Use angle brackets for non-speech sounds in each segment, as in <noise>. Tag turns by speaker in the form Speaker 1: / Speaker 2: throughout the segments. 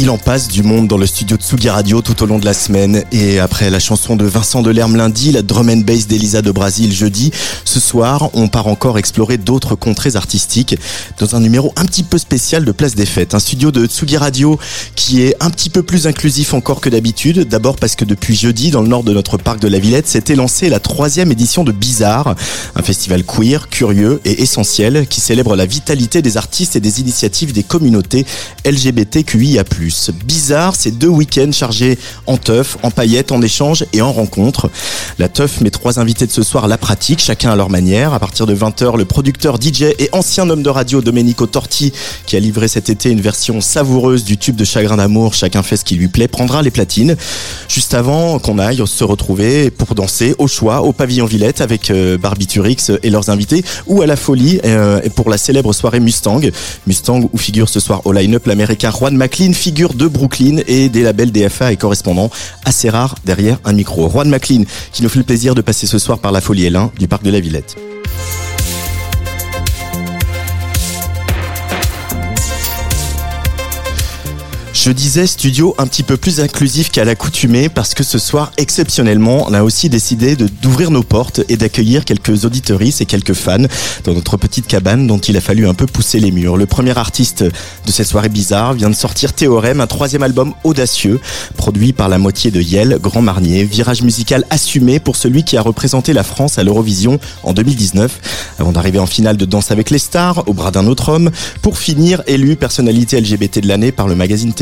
Speaker 1: Il en passe du monde dans le studio Tsugi Radio tout au long de la semaine. Et après la chanson de Vincent Delerme lundi, la drum and bass d'Elisa de Brasil jeudi, ce soir, on part encore explorer d'autres contrées artistiques dans un numéro un petit peu spécial de Place des Fêtes. Un studio de Tsugi Radio qui est un petit peu plus inclusif encore que d'habitude. D'abord parce que depuis jeudi, dans le nord de notre parc de la Villette, s'était lancée la troisième édition de Bizarre, un festival queer, curieux et essentiel qui célèbre la vitalité des artistes et des initiatives des communautés LGBTQIA+. Bizarre, c'est deux week-ends chargés en teuf, en paillettes, en échanges et en rencontres. La teuf met trois invités de ce soir la pratique, chacun à leur manière. À partir de 20h, le producteur DJ et ancien homme de radio Domenico Torti, qui a livré cet été une version savoureuse du tube de Chagrin d'amour, chacun fait ce qui lui plaît, prendra les platines. Juste avant qu'on aille se retrouver pour danser au choix au pavillon Villette avec euh, Barbiturix et leurs invités ou à la folie euh, pour la célèbre soirée Mustang. Mustang où figure ce soir au line-up l'américain Juan McLean, figure de Brooklyn et des labels DFA et correspondants assez rares derrière un micro. Juan McLean qui nous fait le plaisir de passer ce soir par la folie L1 du parc de la Villette. Je disais studio un petit peu plus inclusif qu'à l'accoutumée parce que ce soir, exceptionnellement, on a aussi décidé de d'ouvrir nos portes et d'accueillir quelques auditoristes et quelques fans dans notre petite cabane dont il a fallu un peu pousser les murs. Le premier artiste de cette soirée bizarre vient de sortir Théorème, un troisième album audacieux, produit par la moitié de Yel, Grand Marnier, virage musical assumé pour celui qui a représenté la France à l'Eurovision en 2019, avant d'arriver en finale de Danse avec les stars, au bras d'un autre homme, pour finir élu personnalité LGBT de l'année par le magazine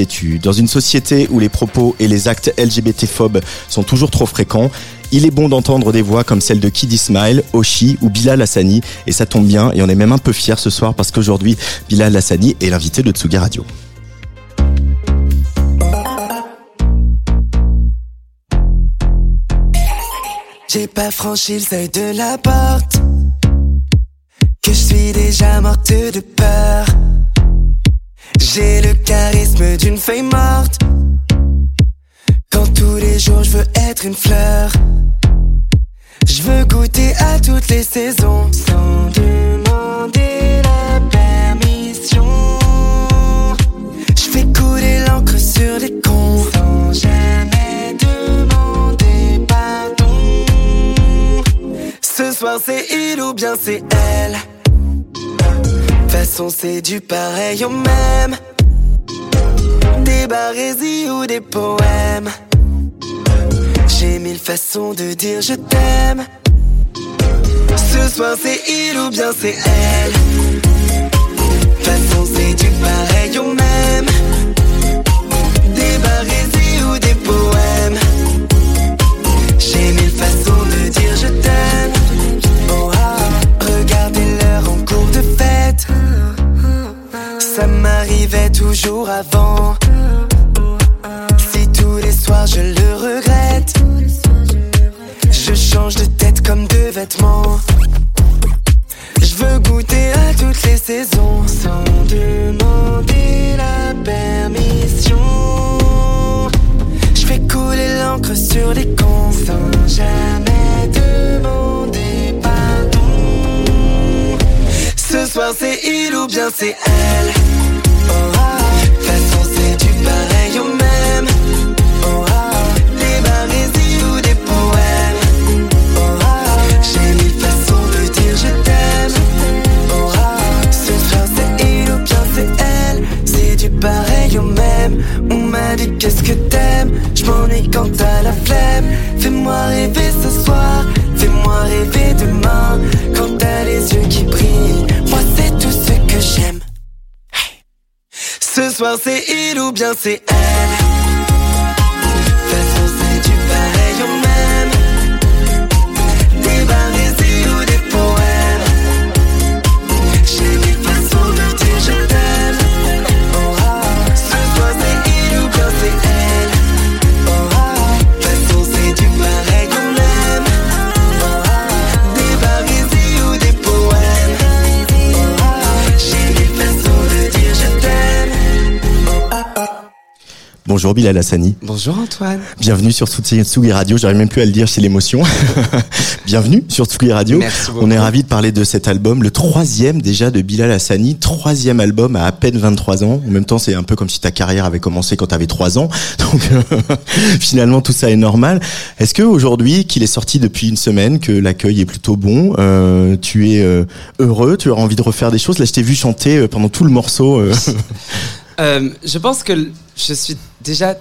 Speaker 1: Dans une société où les propos et les actes LGBT-phobes sont toujours trop fréquents, il est bon d'entendre des voix comme celle de Kid Ismail, Oshi ou Bilal Hassani. Et ça tombe bien, et on est même un peu fiers ce soir parce qu'aujourd'hui, Bilal Hassani est l'invité de Tsugi Radio.
Speaker 2: J'ai pas franchi le seuil de la porte. Que je suis déjà morte de peur. J'ai le charisme d'une feuille morte. Quand tous les jours je veux être une fleur. Je veux goûter à toutes les saisons sans demander la permission. Je fais couler l'encre sur les cons sans jamais demander pardon. Ce soir c'est il ou bien c'est elle. Façon c'est du pareil au même. Des barésies ou des poèmes. J'ai mille façons de dire je t'aime. Ce soir c'est il ou bien c'est elle. De façon c'est du pareil au même. Des barésies ou des poèmes. J'ai mille façons de dire je t'aime. Ça m'arrivait toujours avant. Si tous les soirs je le regrette, je change de tête comme de vêtements. Je veux goûter à toutes les saisons sans demander la permission. Je fais couler l'encre sur les cons sans jamais soir c'est il ou bien c'est elle. Oh Ce soir c'est il ou bien c'est elle.
Speaker 1: Bonjour Bilal Hassani.
Speaker 3: Bonjour Antoine.
Speaker 1: Bienvenue sur Tsugi Radio. J'arrive même plus à le dire, c'est l'émotion. <laughs> Bienvenue sur Tsugi Radio.
Speaker 3: Merci beaucoup.
Speaker 1: On est ravis de parler de cet album, le troisième déjà de Bilal Hassani, troisième album à à peine 23 ans. En même temps, c'est un peu comme si ta carrière avait commencé quand tu avais 3 ans. <laughs> Donc <laughs> finalement, tout ça est normal. Est-ce que aujourd'hui, qu'il est sorti depuis une semaine, que l'accueil est plutôt bon, euh, tu es euh, heureux, tu as envie de refaire des choses? Là, je t'ai vu chanter euh, pendant tout le morceau. euh.
Speaker 3: Euh, je pense que je suis déjà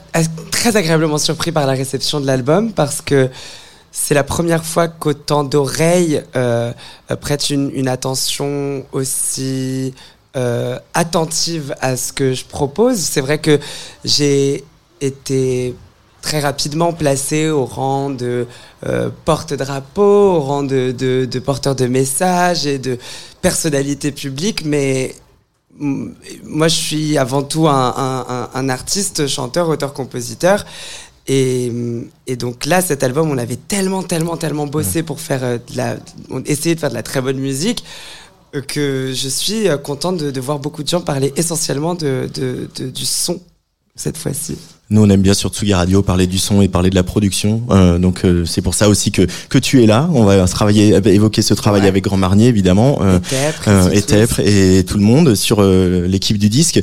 Speaker 3: très agréablement surpris par la réception de l'album parce que c'est la première fois qu'autant d'oreilles euh, euh, prêtent une, attention aussi euh, attentive à ce que je propose. C'est vrai que j'ai été très rapidement placé au rang de porte-drapeau, au rang de, de, porteur de messages et de personnalité publique, mais moi, je suis avant tout un, un- un- un artiste, chanteur, auteur, compositeur. Et, mm, et donc là, cet album, on avait tellement, tellement, tellement bossé pour faire euh, de la, on essayait de faire de la très bonne musique euh, que je suis euh, contente de, de voir beaucoup de gens parler essentiellement de, de- de- du son cette fois-ci.
Speaker 1: Nous, on aime bien sur Tsugi Radio parler du son et parler de la production. Euh, donc, euh, c'est pour ça aussi que que tu es là. On va travailler, évoquer ce travail
Speaker 3: Ouais.
Speaker 1: avec Grand Marnier, évidemment, euh,
Speaker 3: et Tepre,
Speaker 1: euh,
Speaker 3: et
Speaker 1: tout le monde sur euh, l'équipe du disque.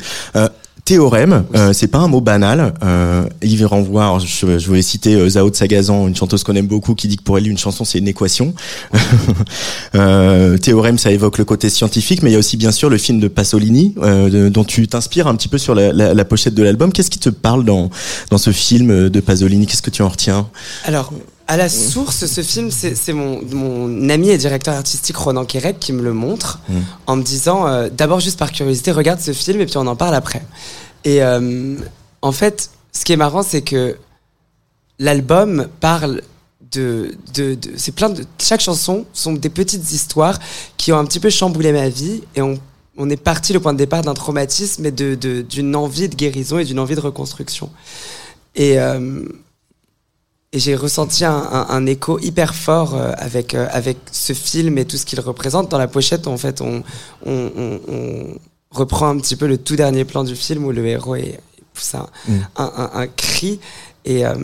Speaker 1: Euh, Théorème, euh, c'est pas un mot banal. Euh, il renvoie, alors, je, je voulais citer euh, Zao de Sagazan, une chanteuse qu'on aime beaucoup, qui dit que pour elle, une chanson, c'est une équation. <laughs> euh, théorème, ça évoque le côté scientifique, mais il y a aussi bien sûr le film de Pasolini, euh, de- dont tu t'inspires un petit peu sur la, la- la pochette de l'album. Qu'est-ce qui te parle dans, dans ce film de Pasolini? Qu'est-ce que tu en retiens?
Speaker 3: Alors, à la source, ce film, c'est mon, mon ami et directeur artistique Ronan Quérec qui me le montre
Speaker 1: Mm.
Speaker 3: en me disant, euh, d'abord juste par curiosité, regarde ce film et puis on en parle après. Et euh, en fait, ce qui est marrant, c'est que l'album parle de, de, de- c'est plein de chaque chanson sont des petites histoires qui ont un petit peu chamboulé ma vie et on on est parti le point de départ d'un traumatisme et de de- d'une envie de guérison et d'une envie de reconstruction et euh, et j'ai ressenti un, un- un écho hyper fort euh, avec euh, avec ce film et tout ce qu'il représente dans la pochette en fait on on, on- on reprend un petit peu le tout dernier plan du film où le héros est pousse un,
Speaker 1: Mm.
Speaker 3: un cri et euh,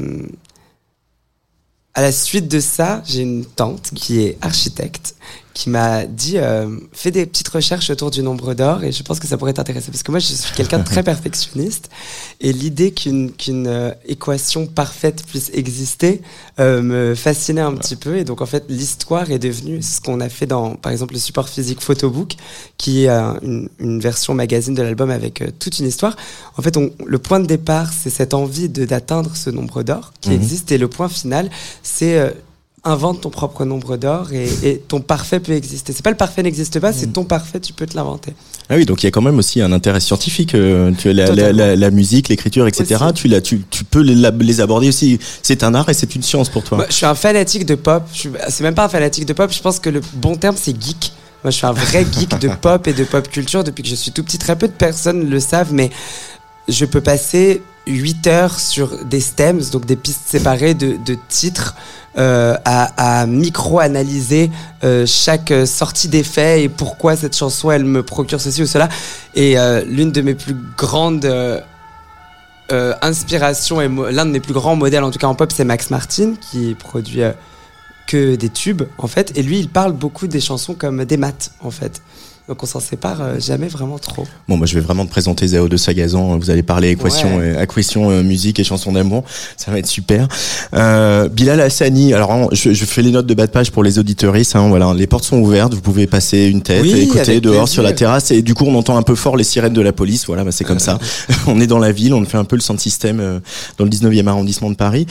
Speaker 3: à la suite de ça, j'ai une tante qui est architecte qui m'a dit euh, fais des petites recherches autour du nombre d'or et je pense que ça pourrait t'intéresser parce que moi je suis quelqu'un de très <laughs> perfectionniste et l'idée qu'une qu'une euh, équation parfaite puisse exister euh, me fascinait un petit peu et donc en fait l'histoire est devenue ce qu'on a fait dans par exemple le support physique photobook qui est une, une version magazine de l'album avec toute une histoire en fait on, le point de départ c'est cette envie de d'atteindre ce nombre d'or qui
Speaker 1: Mhm.
Speaker 3: existe et le point final c'est invente ton propre nombre d'or et, et ton parfait peut exister. C'est pas le parfait n'existe pas, c'est ton parfait, tu peux te l'inventer.
Speaker 1: Ah oui, donc il y a quand même aussi un intérêt scientifique. euh, tu la, la,
Speaker 3: Totalement.
Speaker 1: la- la musique, l'écriture, etc. Tu, l'as- tu, tu peux les, aborder aussi. C'est un art et c'est une science pour toi.
Speaker 3: Moi, je suis un fanatique de pop. C'est même pas un fanatique de pop. Je pense que le bon terme c'est geek. Moi, je suis un vrai <laughs> geek de pop et de pop culture depuis que je suis tout petit. Très peu de personnes le savent, mais je peux passer 8 heures sur des stems, donc des pistes séparées de, de titres, euh, à, micro-analyser euh, chaque sortie d'effet et pourquoi cette chanson elle me procure ceci ou cela. Et euh, l'une de mes plus grandes inspirations et l'un de mes plus grands modèles, en tout cas en pop, c'est Max Martin qui produit que des tubes en fait. Et lui, il parle beaucoup des chansons comme des maths en fait. Donc on s'en sépare euh, jamais vraiment trop.
Speaker 1: Bon, moi, je vais vraiment te présenter Zéo de Sagazan. Vous allez parler équation,
Speaker 3: Ouais.
Speaker 1: euh, équation euh, musique et chansons d'amour. Ça va être super. Euh, Bilal Hassani. Alors, hein, je, je fais les notes de bas de page pour les auditeuristes. Hein, voilà, les portes sont ouvertes. Vous pouvez passer une tête,
Speaker 3: Oui,
Speaker 1: écouter dehors
Speaker 3: plaisir.
Speaker 1: sur la terrasse. Et du coup, on entend un peu fort les sirènes de la police. Voilà, bah, c'est comme ça. <laughs> on est dans la ville. On fait un peu le system euh, dans le 19e arrondissement de Paris.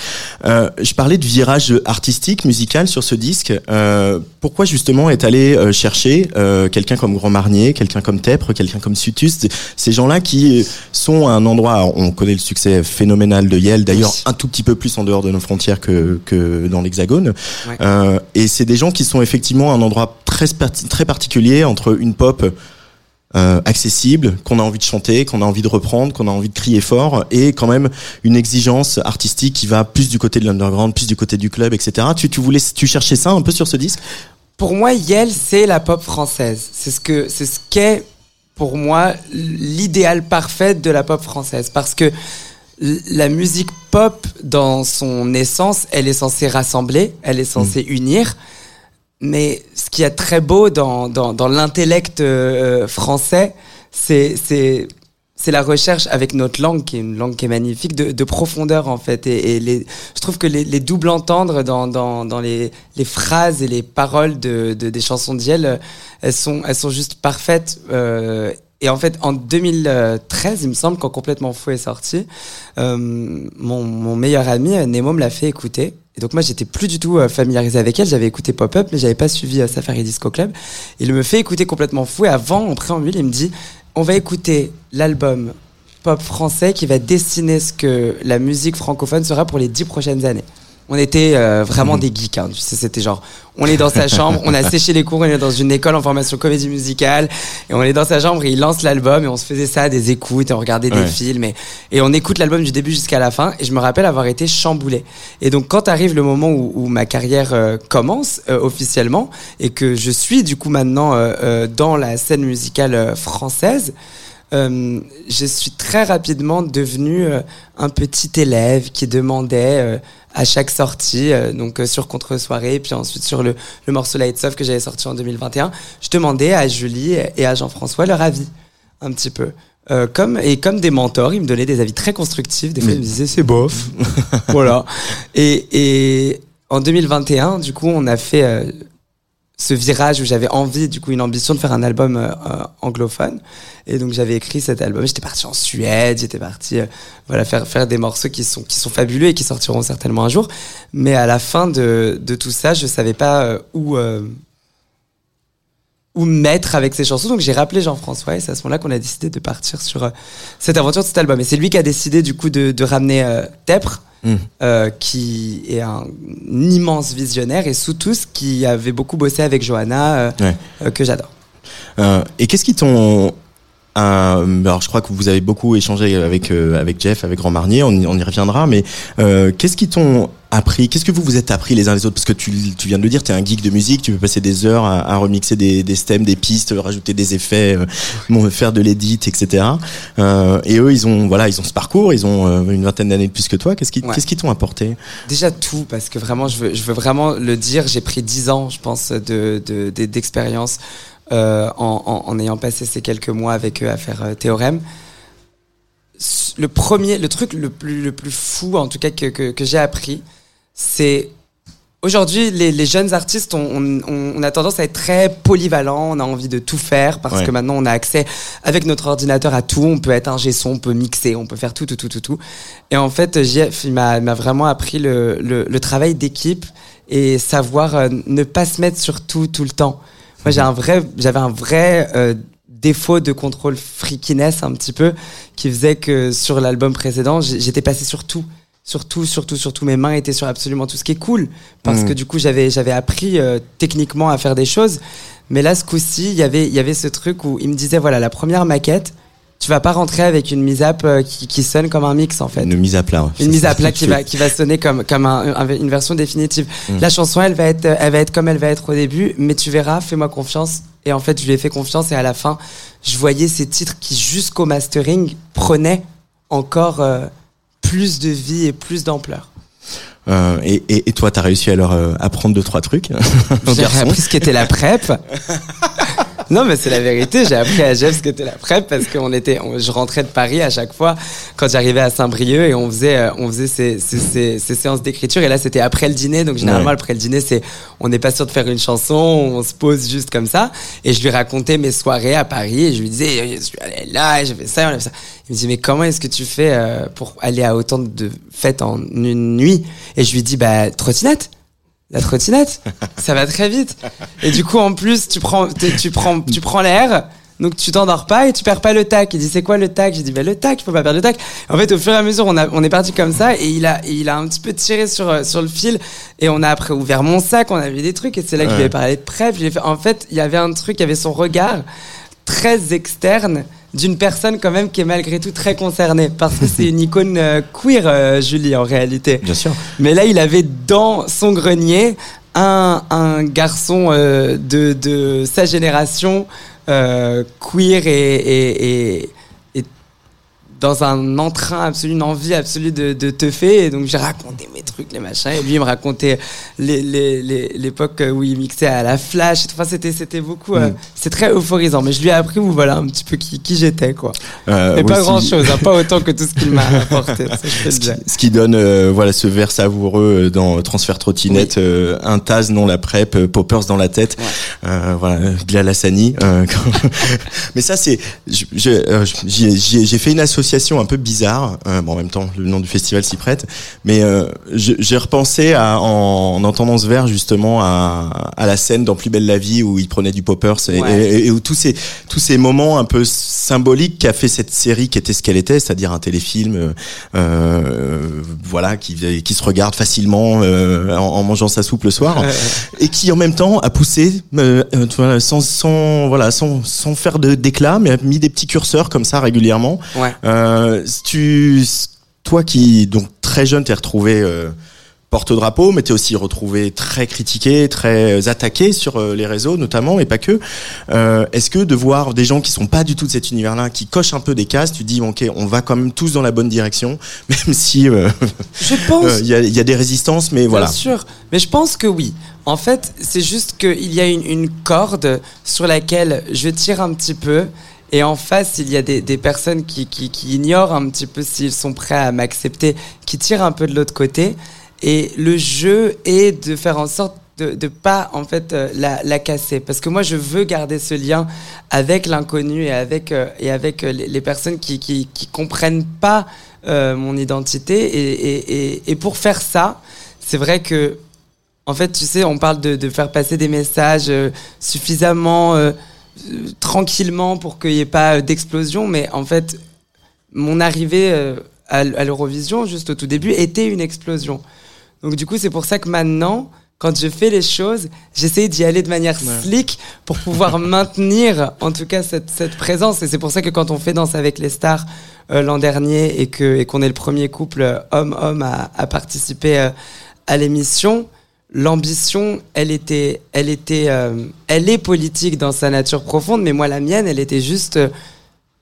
Speaker 1: Euh, je parlais de virage artistique, musical sur ce disque. Euh, pourquoi justement est allé euh, chercher euh, quelqu'un comme Grand Marnier, quelqu'un comme Tepre, quelqu'un comme Sutus, ces gens-là qui sont à un endroit, on connaît le succès phénoménal de Yale, d'ailleurs
Speaker 3: Oui.
Speaker 1: un tout petit peu plus en dehors de nos frontières que, que dans l'Hexagone.
Speaker 3: Ouais.
Speaker 1: Euh, et c'est des gens qui sont effectivement à un endroit très, très particulier entre une pop euh, accessible, qu'on a envie de chanter, qu'on a envie de reprendre, qu'on a envie de crier fort, et quand même une exigence artistique qui va plus du côté de l'underground, plus du côté du club, etc. Tu, tu voulais, tu cherchais ça un peu sur ce disque?
Speaker 3: Pour moi, Yel, c'est la pop française. C'est ce que, c'est ce qu'est pour moi l'idéal parfait de la pop française, parce que la musique pop, dans son essence, elle est censée rassembler, elle est censée unir. Mais ce qui est très beau dans, dans, dans l'intellect euh, français, c'est, c'est, la recherche avec notre langue, qui est une langue qui est magnifique, de, de profondeur en fait. Et, les, je trouve que les, les doubles entendre dans, dans, dans les, les phrases et les paroles de, de, des chansons d'Yel, elles sont, elles sont juste parfaites. Euh, et en fait, en 2013, il me semble, quand Complètement Fou est sorti, euh, mon, mon meilleur ami, euh, Nemo, me l'a fait écouter. Et donc moi, j'étais plus du tout euh, familiarisé avec elle. J'avais écouté Pop-Up, mais j'avais pas suivi euh, Safari Disco Club. Il me fait écouter Complètement Fou. Et avant, en préambule, il me dit, on va écouter l'album pop français qui va dessiner ce que la musique francophone sera pour les dix prochaines années. On était euh, vraiment des geeks, hein. tu sais, c'était genre, on est dans sa chambre, on a <laughs> séché les cours, on est dans une école en formation comédie musicale, et on est dans sa chambre, et il lance l'album, et on se faisait ça, des écoutes, et on regardait des films, et, et on écoute l'album du début jusqu'à la fin, et je me rappelle avoir été chamboulé. Et donc quand arrive le moment où, où ma carrière euh, commence euh, officiellement, et que je suis du coup maintenant euh, euh, dans la scène musicale euh, française, euh, je suis très rapidement devenu euh, un petit élève qui demandait euh, à chaque sortie, euh, donc euh, sur Contre-soirée, puis ensuite sur le, le morceau Lights Off que j'avais sorti en 2021, je demandais à Julie et à Jean-François leur avis, un petit peu. Euh, comme, et comme des mentors, ils me donnaient des avis très constructifs. Des fois, ils me disaient c'est bof. <laughs> voilà. Et, et en 2021, du coup, on a fait euh, ce virage où j'avais envie, du coup, une ambition de faire un album euh, euh, anglophone. Et donc, j'avais écrit cet album. J'étais parti en Suède, j'étais parti, euh, voilà, faire, faire des morceaux qui sont, qui sont fabuleux et qui sortiront certainement un jour. Mais à la fin de, de tout ça, je savais pas euh, où, euh, où me mettre avec ces chansons. Donc, j'ai rappelé Jean-François et c'est à ce moment-là qu'on a décidé de partir sur cette aventure de cet album. Et c'est lui qui a décidé, du coup, de, de ramener Tepre.
Speaker 1: Mm.
Speaker 3: Euh, qui est un, immense visionnaire et sous tous qui avait beaucoup bossé avec Johanna euh,
Speaker 1: Ouais.
Speaker 3: euh, que j'adore.
Speaker 1: Et qu'est-ce qui t'ont euh, alors je crois que vous avez beaucoup échangé avec euh, avec Jeff, avec Grand Marnier, on y, on y reviendra, mais euh, qu'est-ce qui t'ont appris? Qu'est-ce que vous vous êtes appris les uns les autres? Parce que tu, tu viens de le dire, tu es un geek de musique, tu peux passer des heures à, à remixer des, des stems, des pistes, rajouter des effets, euh, faire de l'édit, etc. Euh, et eux, ils ont voilà, ils ont ce parcours, ils ont euh, une vingtaine d'années de plus que toi. Qu'est-ce qui
Speaker 3: Ouais.
Speaker 1: qu'est-ce qui t'ont apporté?
Speaker 3: Déjà tout, parce que vraiment, je veux, je veux vraiment le dire, j'ai pris 10 ans, je pense, de, de, de- d'expérience en, en, en ayant passé ces quelques mois avec eux à faire euh, Théorème. Le premier, le truc le plus, le plus fou, en tout cas, que, que, que j'ai appris, c'est Aujourd'hui, les, les jeunes artistes, on, on, on a tendance à être très polyvalent, on a envie de tout faire parce
Speaker 1: Ouais.
Speaker 3: que maintenant on a accès avec notre ordinateur à tout, on peut être un son, on peut mixer, on peut faire tout, tout, tout, tout, tout. Et en fait, JF, il m'a il m'a vraiment appris le, le, le travail d'équipe et savoir euh, ne pas se mettre sur tout, tout le temps. Moi, j'ai un vrai, j'avais un vrai euh, défaut de contrôle freakiness un petit peu qui faisait que sur l'album précédent, j'étais passé sur tout. Sur tout, sur tout, sur tout. Mes mains étaient sur absolument tout ce qui est cool. Parce
Speaker 1: Mhm.
Speaker 3: que du coup, j'avais, j'avais appris euh, techniquement à faire des choses. Mais là, ce coup-ci, il y avait, il y avait ce truc où il me disait, voilà, la première maquette, tu vas pas rentrer avec une mise à euh, qui, qui sonne comme un mix, en fait
Speaker 1: Une mise à plat.
Speaker 3: une mise à plat qui <laughs> va qui va sonner comme comme un- un- une version définitive.
Speaker 1: Mm.
Speaker 3: La chanson elle va être elle va être comme elle va être au début, mais tu verras, fais-moi confiance. Et en fait, je lui ai fait confiance et à la fin, je voyais ces titres qui jusqu'au mastering prenaient encore euh, plus de vie et plus d'ampleur.
Speaker 1: Euh, et, et, et toi, t'as réussi à leur euh, apprendre deux trois trucs. aux <laughs>
Speaker 3: J'ai appris ce qu'était la prep. <laughs> non, mais c'est la vérité. J'ai appris à Jeff ce qu'était la PrEP parce qu'on était, je rentrais de Paris à chaque fois quand j'arrivais à Saint-Brieuc et on faisait, euh, on faisait ces, ces, ces, ces séances d'écriture. Et là, c'était après le dîner. Donc, généralement,
Speaker 1: Ouais.
Speaker 3: après le dîner, c'est, on n'est pas sûr de faire une chanson, on se pose juste comme ça. Et je lui racontais mes soirées à Paris et je lui disais, je suis allé là, j'ai fait ça, on a fait ça. Il me dit, mais comment est-ce que tu fais euh, pour aller à autant de fêtes en une nuit? Et je lui dis, bah, trottinette. La trottinette, <laughs> ça va très vite. Et du coup, en plus, tu prends, tu, prends, tu prends l'air. Donc tu t'endors pas et tu perds pas le tac. Il dit c'est quoi le tac? J'ai dit bah le tac, il faut pas perdre le tac. En fait, au fur et à mesure, on a, on est parti comme ça et il a, et il a un petit peu tiré sur euh, sur le fil et on a après ouvert mon sac, on a vu des trucs et c'est là qu'il avait parlé de fait, en fait, il y avait un truc, il y avait son regard très externe d'une personne quand même qui est malgré tout très concernée parce que c'est une <laughs> icône euh, queer, euh, Julie en réalité.
Speaker 1: Bien sûr.
Speaker 3: Mais là, il avait dans son grenier un, un garçon euh, de, de sa génération, euh, queer et, et, et, et dans un entrain absolu, une envie absolue de, de teuffer. Et donc, j'ai raconté mes trucs, les machins. Et lui, il me racontait l'époque où il mixait à la flash. Enfin, c'était, c'était beaucoup. euh,
Speaker 1: Mm.
Speaker 3: c'est très euphorisant. Mais je lui ai appris, où, voilà, un petit peu qui, qui j'étais, quoi.
Speaker 1: Euh,
Speaker 3: Mais pas
Speaker 1: aussi-
Speaker 3: grand chose, pas <laughs> autant que tout ce qu'il m'a apporté.
Speaker 1: Ce qui,
Speaker 3: dire.
Speaker 1: ce qui donne euh, voilà ce verre savoureux euh, dans Transfert Trottinette, euh, un Taz non la PrEP, euh, Poppers dans la tête, euh, voilà Bilal Hassani. euh, <laughs> <laughs> Mais ça c'est, euh, j'ai fait une association un peu bizarre. euh, bon en même temps le nom du festival s'y prête, mais euh, j'ai repensé à, en, en entendant ce verre justement à, à la scène dans Plus belle la vie où il prenait du Poppers et,
Speaker 3: Ouais.
Speaker 1: et- et où tous ces tous ces moments un peu symboliques qu'a fait cette série qui était ce qu'elle était, c'est-à-dire un téléfilm, euh, euh, voilà, qui qui se regarde facilement en, en mangeant sa soupe le soir, et qui en même temps a poussé, sans sans voilà sans sans faire de d'éclat, mais a mis des petits curseurs comme ça régulièrement.
Speaker 3: Ouais.
Speaker 1: Euh, tu, toi qui donc très jeune t'es retrouvé euh, porte-drapeau, mais t'es aussi retrouvé très critiqué, très attaqué sur euh, les réseaux notamment, mais pas que. Euh, Est-ce que de voir des gens qui sont pas du tout de cet univers-là, qui cochent un peu des cases, tu dis ok, on va quand même tous dans la bonne direction, <laughs> même si euh,
Speaker 3: Je pense.
Speaker 1: euh, il y, a, il y a des résistances, mais voilà.
Speaker 3: Bien sûr. Mais je pense que oui. En fait, c'est juste qu'il y a une, une corde sur laquelle je tire un petit peu. Et en face, il y a des, personnes qui, ignorent un petit peu s'ils sont prêts à m'accepter, qui tirent un peu de l'autre côté. Et le jeu est de faire en sorte de, de pas en fait euh, la, casser parce que moi je veux garder ce lien avec l'inconnu et avec euh, et avec euh, les, personnes qui, qui comprennent pas mon identité et, et, et, et pour faire ça c'est vrai que en fait tu sais on parle de, de faire passer des messages suffisamment tranquillement pour qu'il n'y ait pas d'explosion mais en fait mon arrivée euh, à, l'Eurovision juste au tout début était une explosion donc du coup c'est pour ça que maintenant quand je fais les choses, j'essaie d'y aller de manière slick pour pouvoir <laughs> maintenir en tout cas cette, cette présence. Et c'est pour ça que quand on fait Danse avec les stars euh, l'an dernier et que et qu'on est le premier couple euh, homme-homme à, à participer euh, à l'émission, l'ambition, elle était, elle était, euh, elle est politique dans sa nature profonde, mais moi la mienne, elle était juste euh,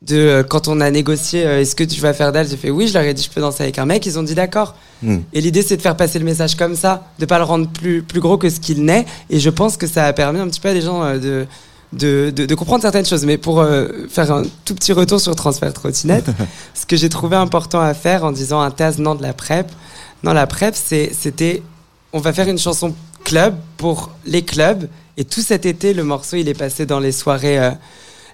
Speaker 3: de euh, quand on a négocié, euh, est-ce que tu vas faire dalle J'ai fait oui, je leur ai dit je peux danser avec un mec, ils ont dit d'accord.
Speaker 1: Hmm.
Speaker 3: Et l'idée, c'est de faire passer le message comme ça, de pas le rendre plus, plus gros que ce qu'il n'est. Et je pense que ça a permis un petit peu à des gens de, de, de, de comprendre certaines choses. Mais pour euh, faire un tout petit retour sur Transfert Trottinette, <laughs> ce que j'ai trouvé important à faire en disant un TAS non de la PrEP, non, la PrEP, c'était on va faire une chanson club pour les clubs. Et tout cet été, le morceau, il est passé dans les soirées euh,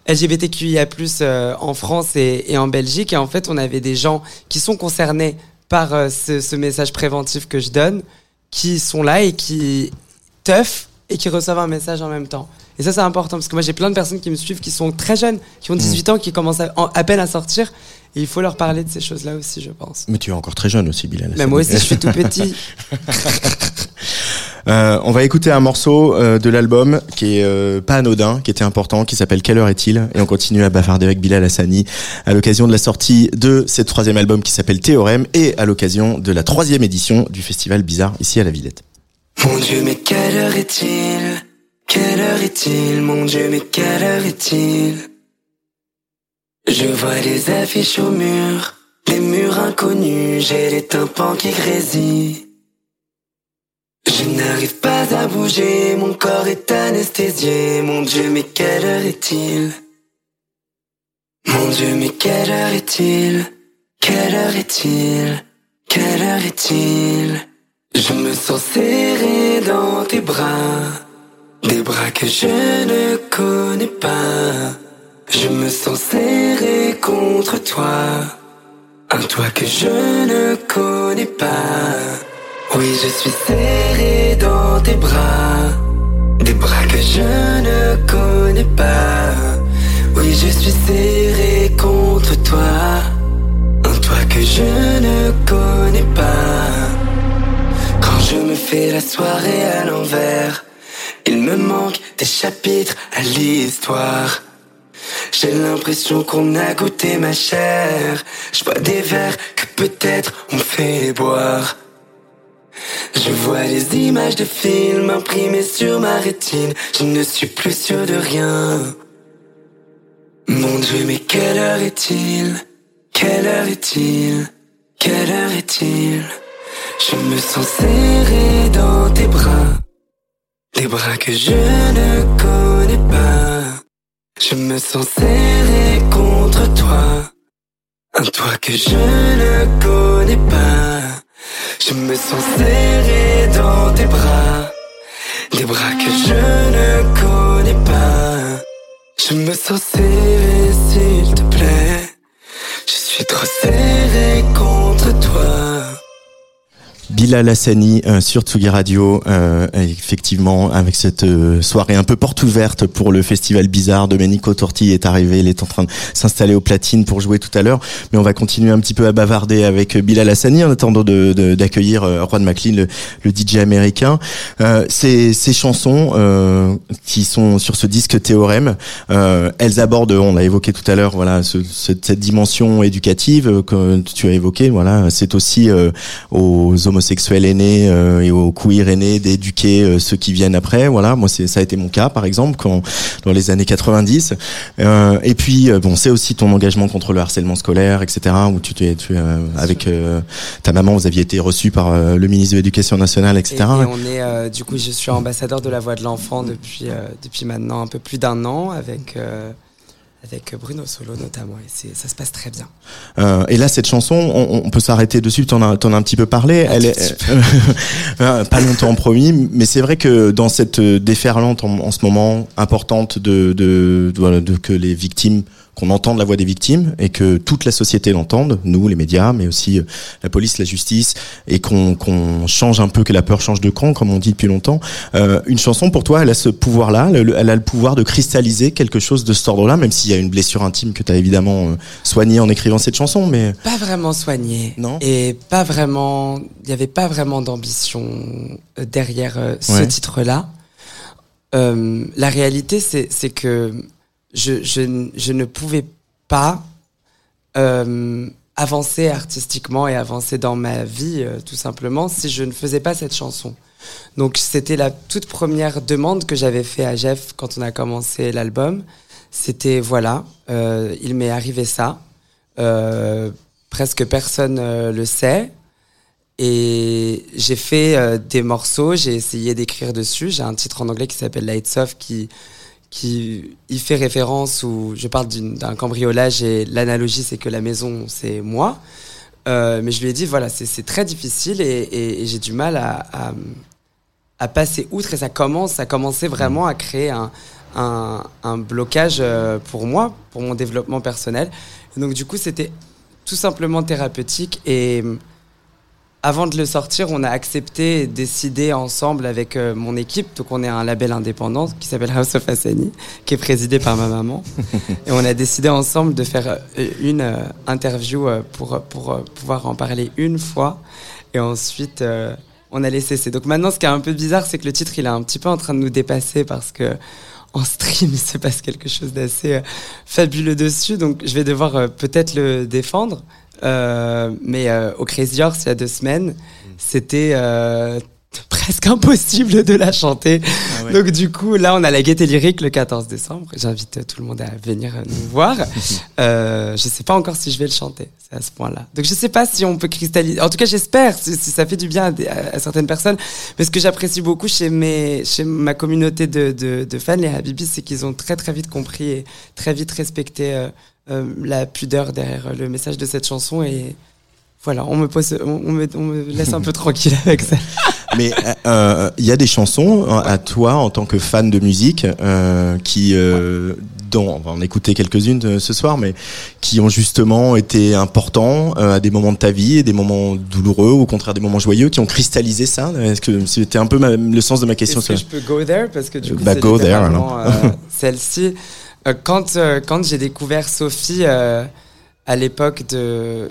Speaker 3: LGBTQIA+, euh, en France et, et en Belgique. Et en fait, on avait des gens qui sont concernés par euh, ce, ce message préventif que je donne, qui sont là et qui teufent et qui reçoivent un message en même temps. Et ça, c'est important parce que moi, j'ai plein de personnes qui me suivent qui sont très jeunes, qui ont 18 ans, qui commencent à, en- à peine à sortir. Et il faut leur parler de ces choses-là aussi, je pense.
Speaker 1: Mais tu es encore très jeune aussi, Bilal.
Speaker 3: Mais moi aussi, je suis tout <laughs> petit. <laughs>
Speaker 1: Euh, on va écouter un morceau euh, de l'album qui est euh, pas anodin, qui était important, qui s'appelle Quelle heure est-il? Et on continue à bavarder avec Bilal Hassani à l'occasion de la sortie de ce troisième album qui s'appelle Théorème et à l'occasion de la troisième édition du festival Bizarre ici à la Villette.
Speaker 2: Mon Dieu, mais quelle heure est-il? Quelle heure est-il? Mon Dieu, mais quelle heure est-il? Je vois les affiches au mur, les murs inconnus, j'ai les tympans qui grésillent. Je n'arrive pas à bouger, mon corps est anesthésié. Mon Dieu, mais quelle heure est-il? Mon Dieu, mais quelle heure est-il? Quelle heure est-il? Quelle heure est-il? Je me sens serré dans tes bras, des bras que je ne connais pas. Je me sens serré contre toi, un toi que je ne connais pas. Oui, je suis serré dans tes bras, des bras que je ne connais pas. Oui, je suis serré contre toi, un toi que je ne connais pas. Quand je me fais la soirée à l'envers, il me manque des chapitres à l'histoire. J'ai l'impression qu'on a goûté ma chair. Je bois des verres que peut-être on fait boire. Je vois les images de films imprimées sur ma rétine. Je ne suis plus sûr de rien. Mon Dieu, mais quelle heure est-il? Quelle heure est-il? Quelle heure est-il? Je me sens serré dans tes bras. Des bras que je ne connais pas. Je me sens serré contre toi. Un toi que je ne connais pas. Je me sens serré dans tes bras. Des bras que je ne connais pas. Je me sens serré, s'il te plaît. Je suis trop serré contre toi.
Speaker 1: Bilal Hassani euh, sur Tsugi Radio, euh, effectivement, avec cette euh, soirée un peu porte ouverte pour le festival bizarre. Domenico Torti est arrivé, il est en train de s'installer au platine pour jouer tout à l'heure. Mais on va continuer un petit peu à bavarder avec Bilal Hassani en attendant d'accueillir de, d'accueillir Juan McLean, le, le, DJ américain. ces, ces chansons qui sont sur ce disque Théorème, elles abordent, on l'a évoqué tout à l'heure, voilà, ce, cette, dimension éducative que tu as évoqué. Voilà, c'est aussi aux homosexuels homosexuels aînés euh, et aux queer aînés d'éduquer euh, ceux qui viennent après. Voilà, moi c'est ça a été mon cas par exemple quand dans les années 90. Euh, et puis bon, c'est aussi ton engagement contre le harcèlement scolaire, etc. Où tu tu avec ta maman, vous aviez été reçu par le ministre de l'Éducation nationale, etc. Et,
Speaker 3: et on est du coup, je suis ambassadeur de la voix de l'enfant depuis depuis maintenant un peu plus d'un an avec avec Bruno Solo notamment, et ça se passe très bien.
Speaker 1: Euh, et là, cette chanson, on, on peut s'arrêter dessus, t'en as, en as un petit peu parlé, elle est <laughs> euh, pas longtemps promis, mais c'est vrai que dans cette déferlante en, en ce moment importante de, de, de, de que les victimes qu'on entende la voix des victimes et que toute la société l'entende, nous, les médias, mais aussi euh, la police, la justice, et qu'on change un peu, que la peur change de camp, comme on dit depuis longtemps. Euh, une chanson, pour toi, elle a ce pouvoir-là, elle a le pouvoir de cristalliser quelque chose de cet ordre-là, même s'il y a une blessure intime que tu as évidemment euh, soignée en écrivant cette chanson, mais...
Speaker 3: Pas vraiment soignée. Non Et pas vraiment... Il n'y avait pas vraiment d'ambition derrière ce titre-là. la réalité, c'est que je, ne pouvais pas euh, avancer artistiquement et avancer dans ma vie, euh, tout simplement, si je ne faisais pas cette chanson. Donc c'était la toute première demande que j'avais fait à Jeff quand on a commencé l'album. C'était voilà, euh, il m'est arrivé ça. Presque personne le sait. Et j'ai fait des morceaux, j'ai essayé d'écrire dessus. J'ai un titre en anglais qui s'appelle Lights Off qui qui y fait référence où je parle d'un cambriolage et l'analogie c'est que la maison c'est moi. Euh, mais je lui ai dit voilà c'est très difficile et, j'ai du mal à, à, passer outre et ça commence ça commençait vraiment à créer un, un, blocage euh, pour moi pour mon développement personnel donc du coup c'était tout simplement thérapeutique et avant de le sortir, on a accepté et décidé ensemble avec euh, mon équipe. Donc, on est un label indépendant qui s'appelle House of Hassani, qui est présidé par ma maman. <laughs> et on a décidé ensemble de faire euh, une euh, interview pour, pour pouvoir en parler une fois. Et ensuite, on a laissé cesser. Donc, maintenant, ce qui est un peu bizarre, c'est que le titre, il est un petit peu en train de nous dépasser parce que en stream, <laughs> il se passe quelque chose d'assez fabuleux dessus. Donc, je vais devoir peut-être le défendre. Euh, mais euh, au Crazy Horse, il y a deux semaines, c'était euh, <laughs> presque impossible de la chanter. Ah Donc du coup, là, on a la Gaieté Lyrique le 14 décembre. J'invite tout le monde à venir nous voir. <laughs> euh, je sais pas encore si je vais le chanter, c'est à ce point-là. Donc je sais pas si on peut cristalliser. En tout cas, j'espère si, si ça fait du bien à, des- à- à certaines personnes. Mais ce que j'apprécie beaucoup chez mes, chez ma communauté de, de, de fans, les Habibis, c'est qu'ils ont très très vite compris et très vite respecté euh, la pudeur derrière le message de cette chanson et voilà, on me pose, on, on me, on me laisse un peu <laughs> tranquille avec ça.
Speaker 1: Mais euh, il y a des chansons euh, à toi en tant que fan de musique euh, qui, euh, dont on va en écouter quelques-unes euh, ce soir, mais qui ont justement été importants euh, à des moments de ta vie, et des moments douloureux ou au contraire des moments joyeux, qui ont cristallisé ça. Est-ce que c'était un peu ma- le sens de ma question
Speaker 3: Est-ce que je peux go there? Parce que du coup
Speaker 1: Bah,
Speaker 3: c'est
Speaker 1: go there,
Speaker 3: euh, <laughs> celle-ci. Euh, quand euh, quand j'ai découvert Sophie euh, à l'époque de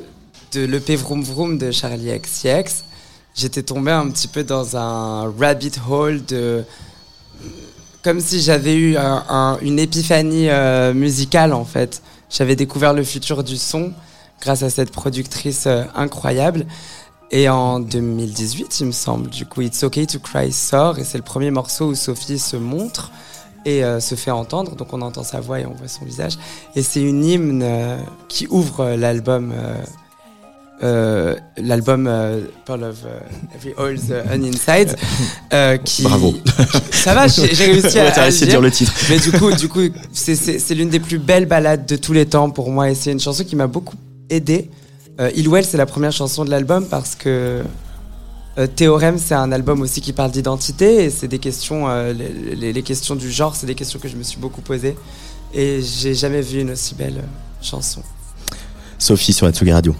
Speaker 3: de l'EP Vroom Vroom de Charlie XCX, j'étais tombé un petit peu dans un rabbit hole de comme si j'avais eu un- un- une épiphanie musicale en fait. J'avais découvert le futur du son grâce à cette productrice incroyable. Et en 2018, il me semble, du coup, It's Okay to Cry sort et c'est le premier morceau où Sophie se montre et euh, se fait entendre. Donc on entend sa voix et on voit son visage. Et c'est une hymne euh, qui ouvre euh, l'album. l'album Pearl of Every Hole's euh, On Inside qui
Speaker 1: Bravo. <laughs>
Speaker 3: ça va j'ai réussi à,
Speaker 1: Ouais,
Speaker 3: à
Speaker 1: réussi
Speaker 3: le
Speaker 1: dire le titre.
Speaker 3: mais du coup, du coup, c'est- l'une des plus belles ballades de tous les temps pour moi et c'est une chanson qui m'a beaucoup aidé. Euh, Il Well, c'est la première chanson de l'album parce que euh, Théorème, c'est un album aussi qui parle d'identité et c'est des questions, euh, les, les- les questions du genre, c'est des questions que je me suis beaucoup posées et j'ai jamais vu une aussi belle euh, chanson.
Speaker 1: Sophie sur Atsugi Radio.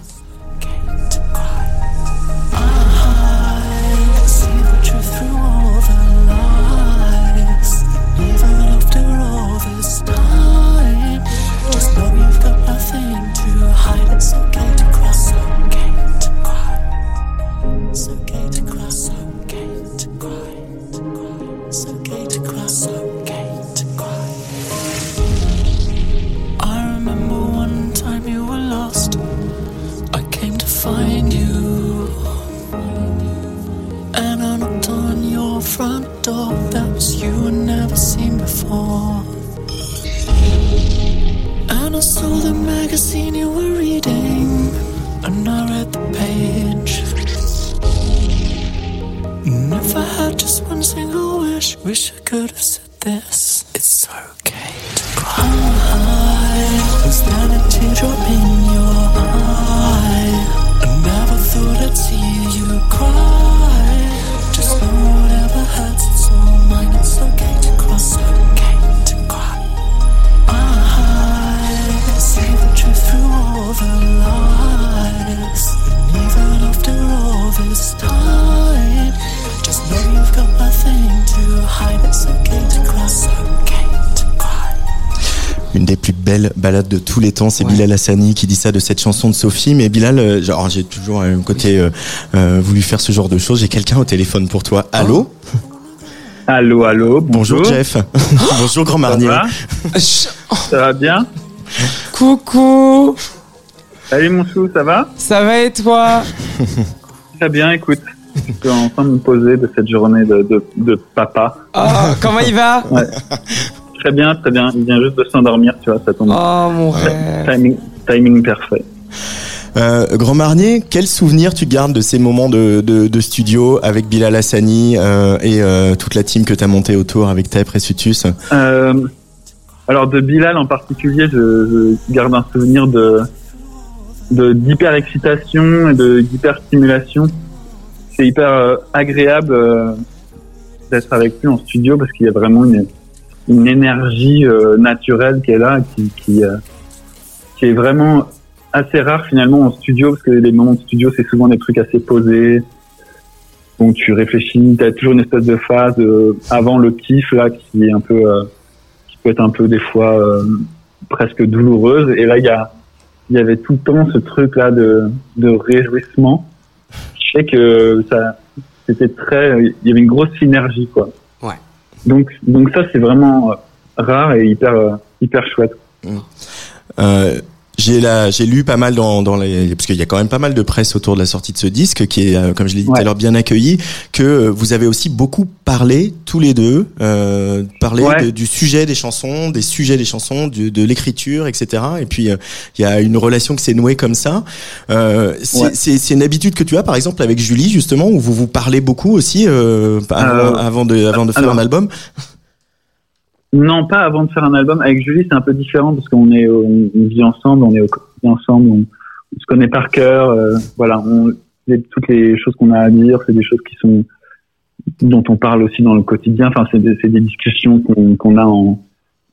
Speaker 1: De tous les temps, c'est
Speaker 3: Ouais.
Speaker 1: Bilal Hassani qui dit ça de cette chanson de Sophie. Mais Bilal, euh, genre, j'ai toujours un côté euh, euh, voulu faire ce genre de choses. J'ai quelqu'un au téléphone pour toi. Allô
Speaker 4: Allô, allô,
Speaker 1: Bonjour,
Speaker 4: bonjour.
Speaker 1: Jeff. <laughs> bonjour Grand
Speaker 4: Ça
Speaker 1: Marnier.
Speaker 4: va <laughs> Ça va bien
Speaker 3: Coucou,
Speaker 4: Salut mon chou, ça va
Speaker 3: ça va et toi <laughs>
Speaker 4: Très bien, écoute. Je peux enfin me poser de cette journée de, de, de papa.
Speaker 3: Oh, Comment il va
Speaker 4: Très bien, très bien. Il vient juste de s'endormir, tu vois, ça tombe.
Speaker 3: Oh mon rêve.
Speaker 4: Timing, timing parfait.
Speaker 1: Euh, Grand Marnier, quel souvenir tu gardes de ces moments de, de, de studio avec Bilal Hassani euh, et euh, toute la team que tu as montée autour avec Tep et Sutus
Speaker 4: Euh, alors de Bilal en particulier, je, je garde un souvenir de de d'hyper excitation et de d'hyper stimulation. C'est hyper euh, agréable euh, d'être avec lui en studio parce qu'il y a vraiment une une énergie euh, naturelle qui est là, qui euh, qui est vraiment assez rare finalement en studio parce que les moments de studio c'est souvent des trucs assez posés. Donc tu réfléchis, tu as toujours une espèce de phase euh, avant le kiff là qui est un peu qui peut être un peu des fois presque douloureuse et là il y a y avait tout le temps ce truc là de de réjouissement qui fait que ça c'était très il y avait une grosse synergie quoi. Donc donc ça c'est vraiment euh, rare et hyper euh, hyper chouette.
Speaker 1: Euh, J'ai la, j'ai lu pas mal dans, dans les, parce qu'il y a quand même pas mal de presse autour de la sortie de ce disque qui est, euh, comme je l'ai dit tout à l'heure, bien accueilli, que euh, vous avez aussi beaucoup parlé tous les deux, euh, parlé
Speaker 4: Ouais.
Speaker 1: de- du sujet des chansons, des sujets des chansons, de l'écriture, etc. Et puis euh, il y a une relation qui s'est nouée comme ça. Euh, c'est,
Speaker 4: Ouais.
Speaker 1: une habitude que tu as, par exemple, avec Julie justement, où vous vous parlez beaucoup aussi euh, avant, avant de, avant de faire
Speaker 4: alors,
Speaker 1: un album?
Speaker 4: Non, pas avant de faire un album. Avec Julie, c'est un peu différent parce qu'on est, on vit ensemble, on est au quotidien ensemble, on, on se connaît par cœur. euh, voilà, on, les- toutes les choses qu'on a à dire, c'est des choses qui sont dont on parle aussi dans le quotidien. Enfin, c'est des, des discussions qu'on a en,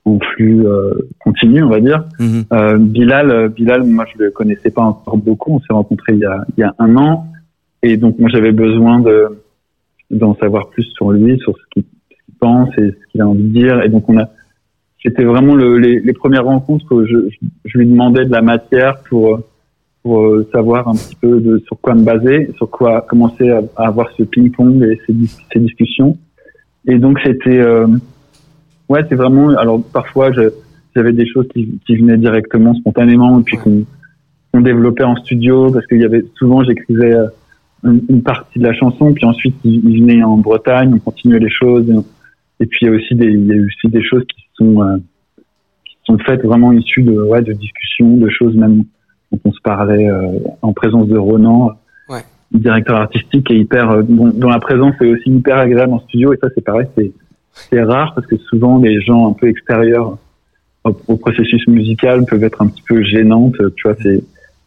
Speaker 4: en flux euh, continu, on va dire.
Speaker 1: Mhm.
Speaker 4: Euh, Bilal, euh, Bilal, moi je le connaissais pas encore beaucoup. On s'est rencontrés il y a, il y a un an, et donc moi j'avais besoin de d'en savoir plus sur lui, sur ce qu'il pense et ce qu'il a envie de dire. Et donc on a, c'était vraiment le, les, premières rencontres où je, je, lui demandais de la matière pour pour euh, savoir un petit peu de sur quoi me baser, sur quoi commencer à, avoir ce ping-pong et ces, dis- ces discussions. Et donc c'était euh, ouais, c'est vraiment. Alors parfois j'avais des choses qui, qui venaient directement, spontanément, et puis qu'on développait en studio parce qu'il y avait souvent j'écrivais euh, une, une partie de la chanson, puis ensuite il, il venait en Bretagne, on continuait les choses. Et, et puis il y a aussi des il y a aussi des choses qui sont euh, qui sont faites vraiment issues de ouais de discussions, de choses même dont on se parlait euh, en présence de Ronan,
Speaker 3: Ouais.
Speaker 4: le directeur artistique, est hyper euh, dont, dont la présence est aussi hyper agréable en studio. Et ça c'est pareil, c'est c'est rare parce que souvent les gens un peu extérieurs au, au processus musical peuvent être un petit peu gênantes. Tu vois, c'est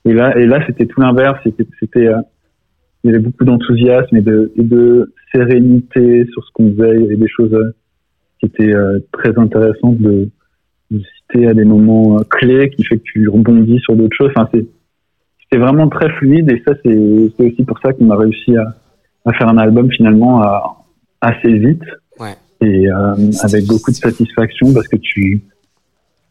Speaker 4: et là et là c'était tout l'inverse. C'était c'était euh, il y avait beaucoup d'enthousiasme et de, et de sérénité sur ce qu'on faisait. Il y avait des choses euh, qui étaient euh, très intéressantes de, de citer à des moments euh, clés qui fait que tu rebondis sur d'autres choses. Enfin, c'est c'était vraiment très fluide et ça c'est aussi pour ça qu'on a réussi à, à faire un album finalement à- assez vite.
Speaker 3: Ouais.
Speaker 4: et euh, avec beaucoup de satisfaction parce que tu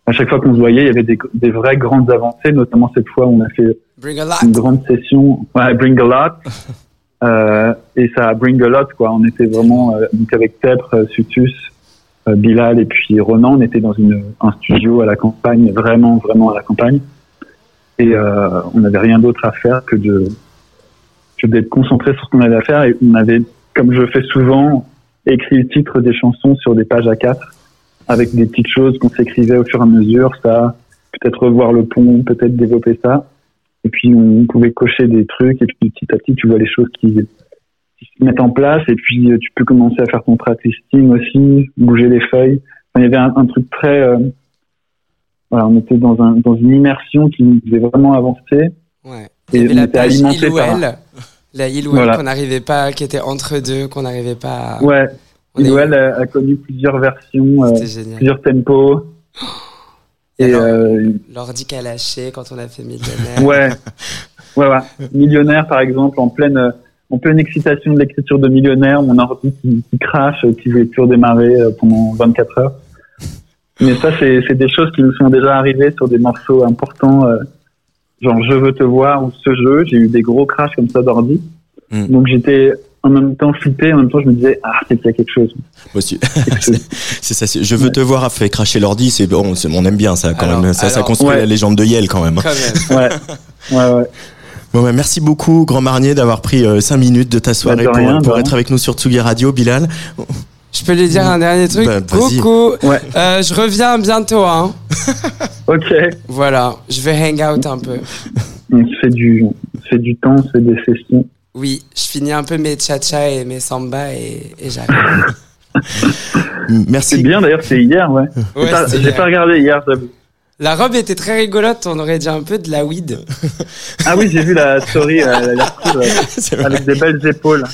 Speaker 4: à chaque fois qu'on se voyait il y avait des, des vraies grandes avancées notamment cette fois où on a fait
Speaker 3: Bring a
Speaker 4: une grande session. Ouais, bring a lot. <laughs> Euh, et ça a bring a lot quoi. On était vraiment euh, donc avec Tepre Sutus Bilal et puis Ronan on était dans une un studio à la campagne vraiment vraiment à la campagne. Et euh, on n'avait rien d'autre à faire que de que d'être concentré sur ce qu'on avait à faire. Et on avait comme je fais souvent écrit le titre des chansons sur des pages A4 avec des petites choses qu'on s'écrivait au fur et à mesure. Ça peut-être revoir le pont peut-être développer ça. Et puis on pouvait cocher des trucs et puis petit à petit tu vois les choses qui, qui se mettent en place et puis euh, tu peux commencer à faire ton track listing aussi bouger les feuilles Enfin, il y avait un, un truc très euh, voilà on était dans un dans une immersion qui nous faisait vraiment avancer
Speaker 3: Ouais.
Speaker 4: Et
Speaker 3: Il y avait la page il ou
Speaker 4: par-
Speaker 3: elle. La il ou
Speaker 4: Voilà.
Speaker 3: elle qu'on n'arrivait pas, qui était entre deux, qu'on n'arrivait pas à...
Speaker 4: ouais
Speaker 3: On
Speaker 4: et
Speaker 3: est-
Speaker 4: Noël a, a connu plusieurs versions euh, plusieurs tempos
Speaker 3: Et
Speaker 4: euh,
Speaker 3: L'ordi qu'a lâché quand on a fait Millionnaire.
Speaker 4: ouais <laughs> ouais ouais millionnaire par exemple en pleine en pleine excitation de l'écriture de millionnaire mon ordi qui, qui crache qui veut plus redémarrer euh, pendant 24 heures mais ça c'est des choses qui nous sont déjà arrivées sur des morceaux importants euh, genre je veux te voir ou ce jeu j'ai eu des gros crashs comme ça d'ordi
Speaker 1: Mm.
Speaker 4: donc j'étais en même temps flippé en même temps je me disais ah c'est qu'il y a quelque chose
Speaker 1: Moi aussi.
Speaker 4: quelque <laughs> chose.
Speaker 1: C'est ça. Je veux te voir a fait cracher l'ordi. C'est bon. c'est- On aime bien ça quand
Speaker 3: Alors-
Speaker 1: même. Ça, construit
Speaker 4: Ouais.
Speaker 1: la légende de Yale quand même.
Speaker 3: Quand même.
Speaker 4: ouais <laughs> ouais ouais
Speaker 1: Bon, bah, merci beaucoup, Grand Marnier, d'avoir pris 5 minutes de ta soirée
Speaker 4: de
Speaker 1: pour,
Speaker 4: rien,
Speaker 1: être avec nous sur Tsugi Radio, Bilal.
Speaker 3: Je peux lui dire un dernier truc
Speaker 1: Bah, vas-y.
Speaker 3: Coucou
Speaker 4: Ouais.
Speaker 3: Euh, Je reviens bientôt, hein. <laughs>
Speaker 4: ok
Speaker 3: Voilà, je vais hang out un peu.
Speaker 4: on se fait du fait du temps fait des sessions
Speaker 3: Oui, je finis un peu mes cha-cha et mes samba et, et j'arrive. <laughs>
Speaker 4: C'est
Speaker 1: Merci.
Speaker 4: bien d'ailleurs, c'est hier, ouais.
Speaker 3: Ouais,
Speaker 4: J'ai pas- regardé hier.
Speaker 3: La robe était très rigolote, on aurait dit un peu de la weed. <laughs>
Speaker 4: Ah oui, j'ai vu la story, elle a l'air cool, avec des belles épaules.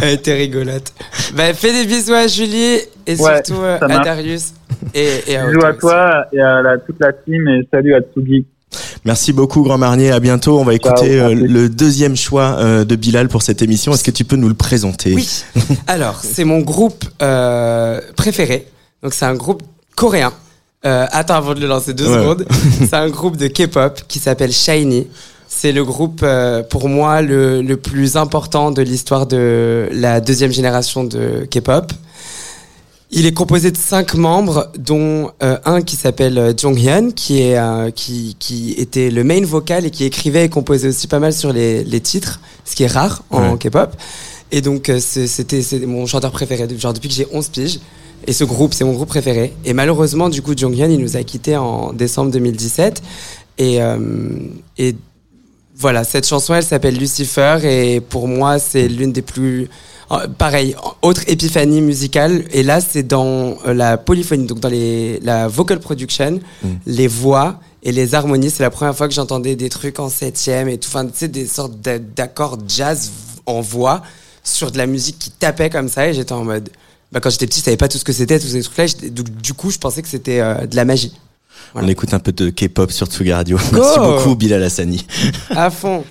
Speaker 3: Elle était rigolote. Bah, fais des bisous à Julie et
Speaker 4: Ouais,
Speaker 3: surtout euh, à
Speaker 4: marche.
Speaker 3: Darius. Et, et à
Speaker 4: Bisous à
Speaker 3: aussi.
Speaker 4: toi et à la- toute la team et salut à Tsugi.
Speaker 1: Merci beaucoup, Grand Marnier. À bientôt. On va
Speaker 4: Ciao,
Speaker 1: écouter euh, le deuxième choix euh, de Bilal pour cette émission. Est-ce que tu peux nous le présenter?
Speaker 3: Oui. <laughs> Alors, c'est mon groupe euh, préféré. Donc, c'est un groupe coréen. Euh, attends, avant de le lancer deux secondes, <laughs> c'est un groupe de K-pop qui s'appelle Shiny. C'est le groupe, euh, pour moi, le, le, plus important de l'histoire de la deuxième génération de K-pop. Il est composé de cinq membres, dont euh, un qui s'appelle Jonghyun, qui, est, qui, qui était le main vocal et qui écrivait et composait aussi pas mal sur les, les titres, ce qui est rare en. K-pop. Et donc, c'était mon chanteur préféré, genre depuis que j'ai 11 piges. Et ce groupe, c'est mon groupe préféré. Et malheureusement, du coup, Jonghyun, il nous a quittés en décembre 2017. Et, euh, et voilà, cette chanson, elle s'appelle Lucifer. Et pour moi, c'est l'une des plus. Euh, pareil, autre épiphanie musicale. Et là, c'est dans euh, la polyphonie, donc dans les, la vocal production, mm. les voix et les harmonies. C'est la première fois que j'entendais des trucs en septième et tout. Enfin, tu sais, des sortes d'accords jazz en voix sur de la musique qui tapait comme ça. Et j'étais en mode bah, quand j'étais petit, je savais pas tout ce que c'était, tous ces trucs-là. Donc, du coup, je pensais que c'était euh, de la magie.
Speaker 1: On écoute un peu de K-pop sur Tsugi Radio. Merci beaucoup, Bilal Hassani.
Speaker 3: À fond.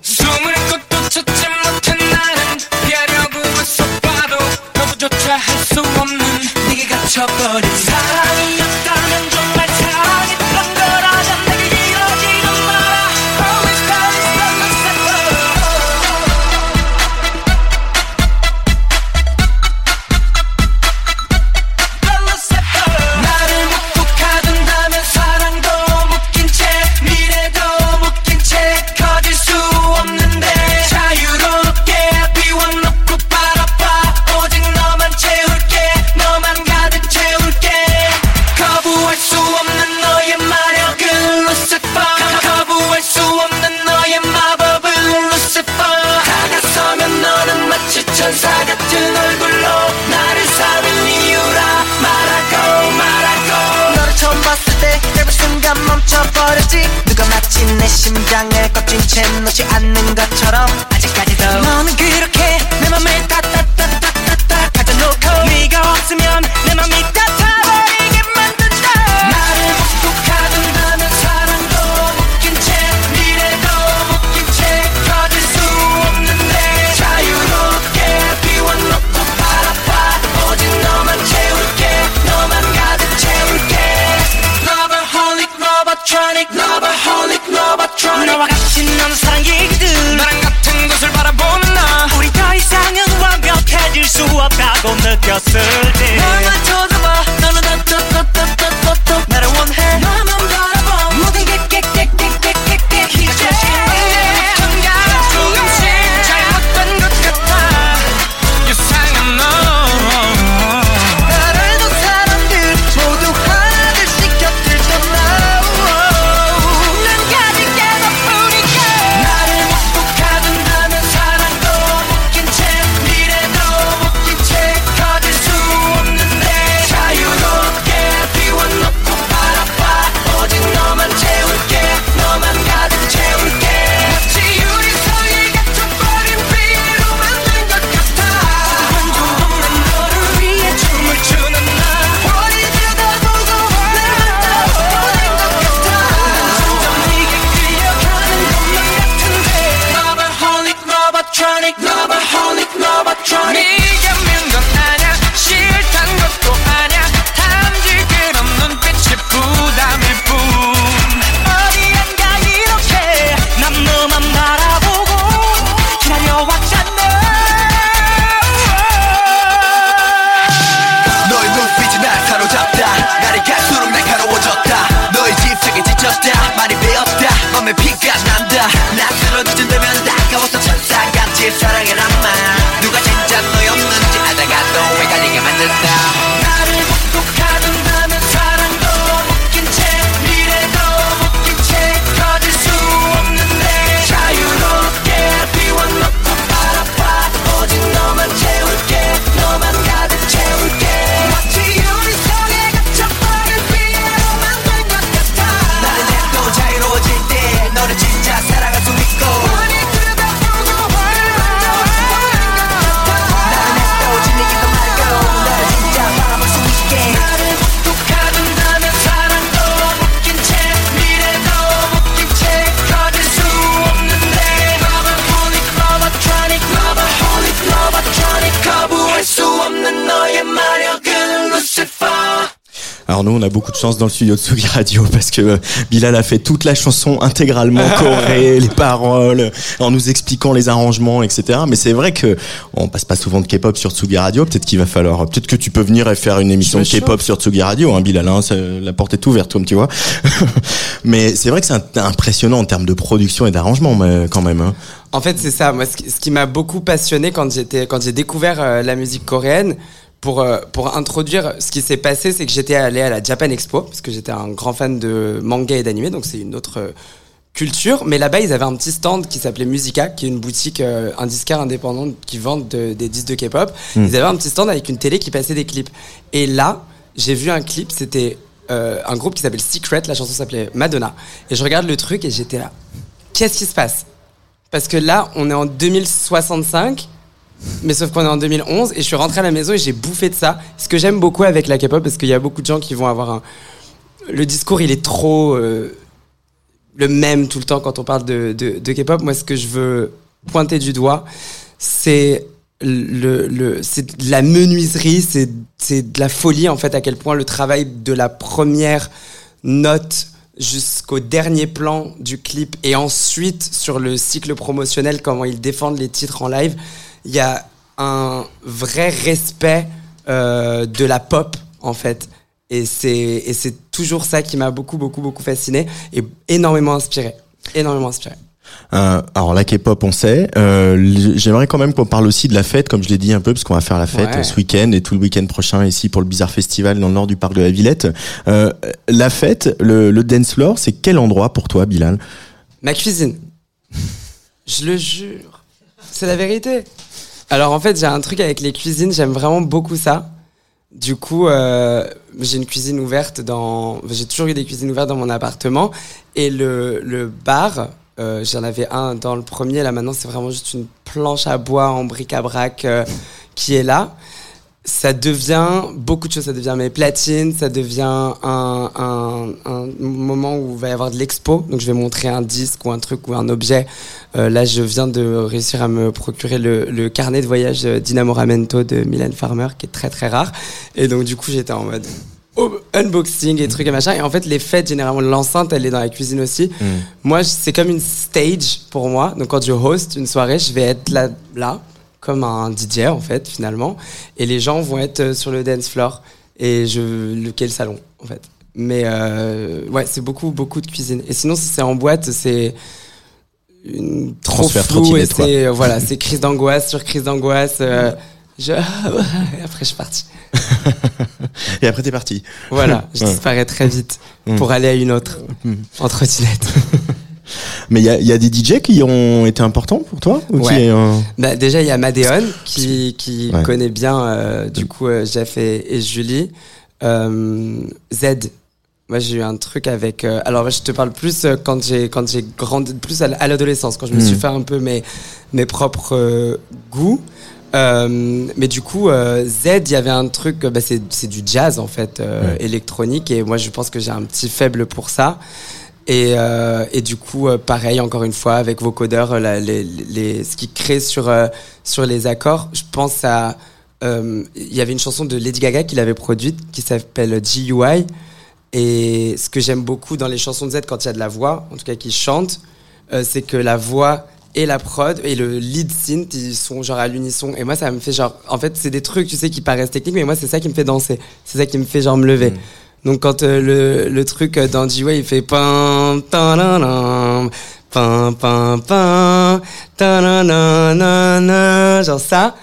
Speaker 2: 버렸지? 누가 마치 내 심장을 꺾인 채 놓지 않는 것처럼 아직까지도
Speaker 5: 너는 그렇게
Speaker 1: Alors nous, on a beaucoup de chance dans le studio de Sugi Radio parce que euh, Bilal a fait toute la chanson intégralement <laughs> chorée, les paroles, en nous expliquant les arrangements, etc. Mais c'est vrai que on passe pas souvent de K-pop sur Tsugi Radio. Peut-être qu'il va falloir, peut-être que tu peux venir et faire une émission de K-pop sur Tsugi Radio, hein, Bilal. Hein, la porte est ouverte, comme tu vois. <laughs> mais c'est vrai que c'est impressionnant en termes de production et d'arrangement, mais quand même. Hein.
Speaker 3: En fait, c'est ça. Moi, ce qui, m'a beaucoup passionné quand j'étais, quand j'ai découvert euh, la musique coréenne, pour euh, pour introduire, ce qui s'est passé, c'est que j'étais allé à la Japan Expo parce que j'étais un grand fan de manga et d'anime, donc c'est une autre euh, culture. Mais là-bas, ils avaient un petit stand qui s'appelait Musica, qui est une boutique, euh, un disquaire indépendant qui vend de- des disques de K-pop.
Speaker 1: Mm.
Speaker 3: Ils avaient un petit stand avec une télé qui passait des clips. Et là, j'ai vu un clip. C'était euh, un groupe qui s'appelle Secret. La chanson s'appelait Madonna. Et je regarde le truc et j'étais là. Qu'est-ce qui se passe? Parce que là, on est en 2065, mais sauf qu'on est en 2011, et je suis rentré à la maison et j'ai bouffé de ça. Ce que j'aime beaucoup avec la K-pop, parce qu'il y a beaucoup de gens qui vont avoir un. Le discours, il est trop. euh, le même tout le temps quand on parle de, de, de K-pop. Moi, ce que je veux pointer du doigt, c'est. Le, le, c'est de la menuiserie, c'est, c'est de la folie en fait à quel point le travail de la première note jusqu'au dernier plan du clip et ensuite sur le cycle promotionnel, comment ils défendent les titres en live, il y a un vrai respect euh, de la pop en fait. Et c'est, et c'est toujours ça qui m'a beaucoup, beaucoup, beaucoup fasciné et énormément inspiré. Énormément inspiré.
Speaker 1: Euh, alors la K-pop, on sait. Euh, J'aimerais quand même qu'on parle aussi de la fête, comme je l'ai dit un peu, parce qu'on va faire la fête
Speaker 3: Ouais.
Speaker 1: euh, ce week-end et tout le week-end prochain ici pour le Bizarre Festival dans le nord du parc de la Villette. Euh, la fête, le, le dance floor, c'est quel endroit pour toi, Bilal?
Speaker 3: Ma cuisine. Je le jure. C'est la vérité. Alors en fait, j'ai un truc avec les cuisines, j'aime vraiment beaucoup ça. Du coup, euh, j'ai une cuisine ouverte dans. J'ai toujours eu des cuisines ouvertes dans mon appartement. Et le, le bar, euh, j'en avais un dans le premier. Là maintenant, c'est vraiment juste une planche à bois en bric-à-brac euh, qui est là. Ça devient beaucoup de choses. Ça devient mes platines. Ça devient un, un, un moment où il va y avoir de l'expo. Donc je vais montrer un disque ou un truc ou un objet. Euh, là, je viens de réussir à me procurer le, le carnet de voyage euh, d'Inamoramento de Mylène Farmer, qui est très très rare. Et donc du coup, j'étais en mode unboxing et trucs et machin. Et en fait, les fêtes, généralement, l'enceinte, elle est dans la cuisine aussi. Moi, je- c'est comme une stage pour moi. Donc, quand je host une soirée, je vais être là, là, comme un DJ, en fait, finalement. Et les gens vont être euh, sur le dance floor. Et je, lequel salon, en fait. Mais, euh, ouais, c'est beaucoup, beaucoup de cuisine. Et sinon, si c'est en boîte, c'est une trop flou et c'est, voilà, <laughs> c'est crise d'angoisse sur crise d'angoisse. euh, je, <laughs> et après, je suis parti. <laughs>
Speaker 1: Et après, t'es parti.
Speaker 3: Voilà, je
Speaker 1: Ouais.
Speaker 3: disparais très vite pour aller à une autre en trottinette.
Speaker 1: Mais il y y a des DJ qui ont été importants pour toi ou qui, euh,
Speaker 3: Bah, déjà, il y a Madéon qui, qui
Speaker 1: Ouais.
Speaker 3: connaît bien, euh, du coup, euh, Jeff et, et Julie. Z. Moi, j'ai eu un truc avec. alors, moi, je te parle plus quand j'ai quand j'ai grandi, plus à l'adolescence, quand je me suis fait un peu mes mes propres goûts. Euh, mais du coup, euh, Z, il y avait un truc, bah, c'est c'est du jazz en fait, euh,
Speaker 1: Ouais.
Speaker 3: électronique, et moi, je pense que j'ai un petit faible pour ça. Et, euh, et du coup, euh, pareil, encore une fois, avec vos codeurs, euh, ce qui crée sur, sur les accords, je pense à... Il y avait une chanson de Lady Gaga qu'il avait produite qui s'appelle GUI. Et ce que j'aime beaucoup dans les chansons de Z quand il y a de la voix, en tout cas qui chante, c'est que la voix et la prod et le lead synth, ils sont genre à l'unisson. Et moi, ça me fait genre... En fait, c'est des trucs, tu sais, qui paraissent techniques, mais moi, c'est ça qui me fait danser. C'est ça qui me fait genre me lever. Donc quand euh, le, le truc euh, dans G-Way, il fait pam pam pam pam ta-na-na-na-na, genre ça,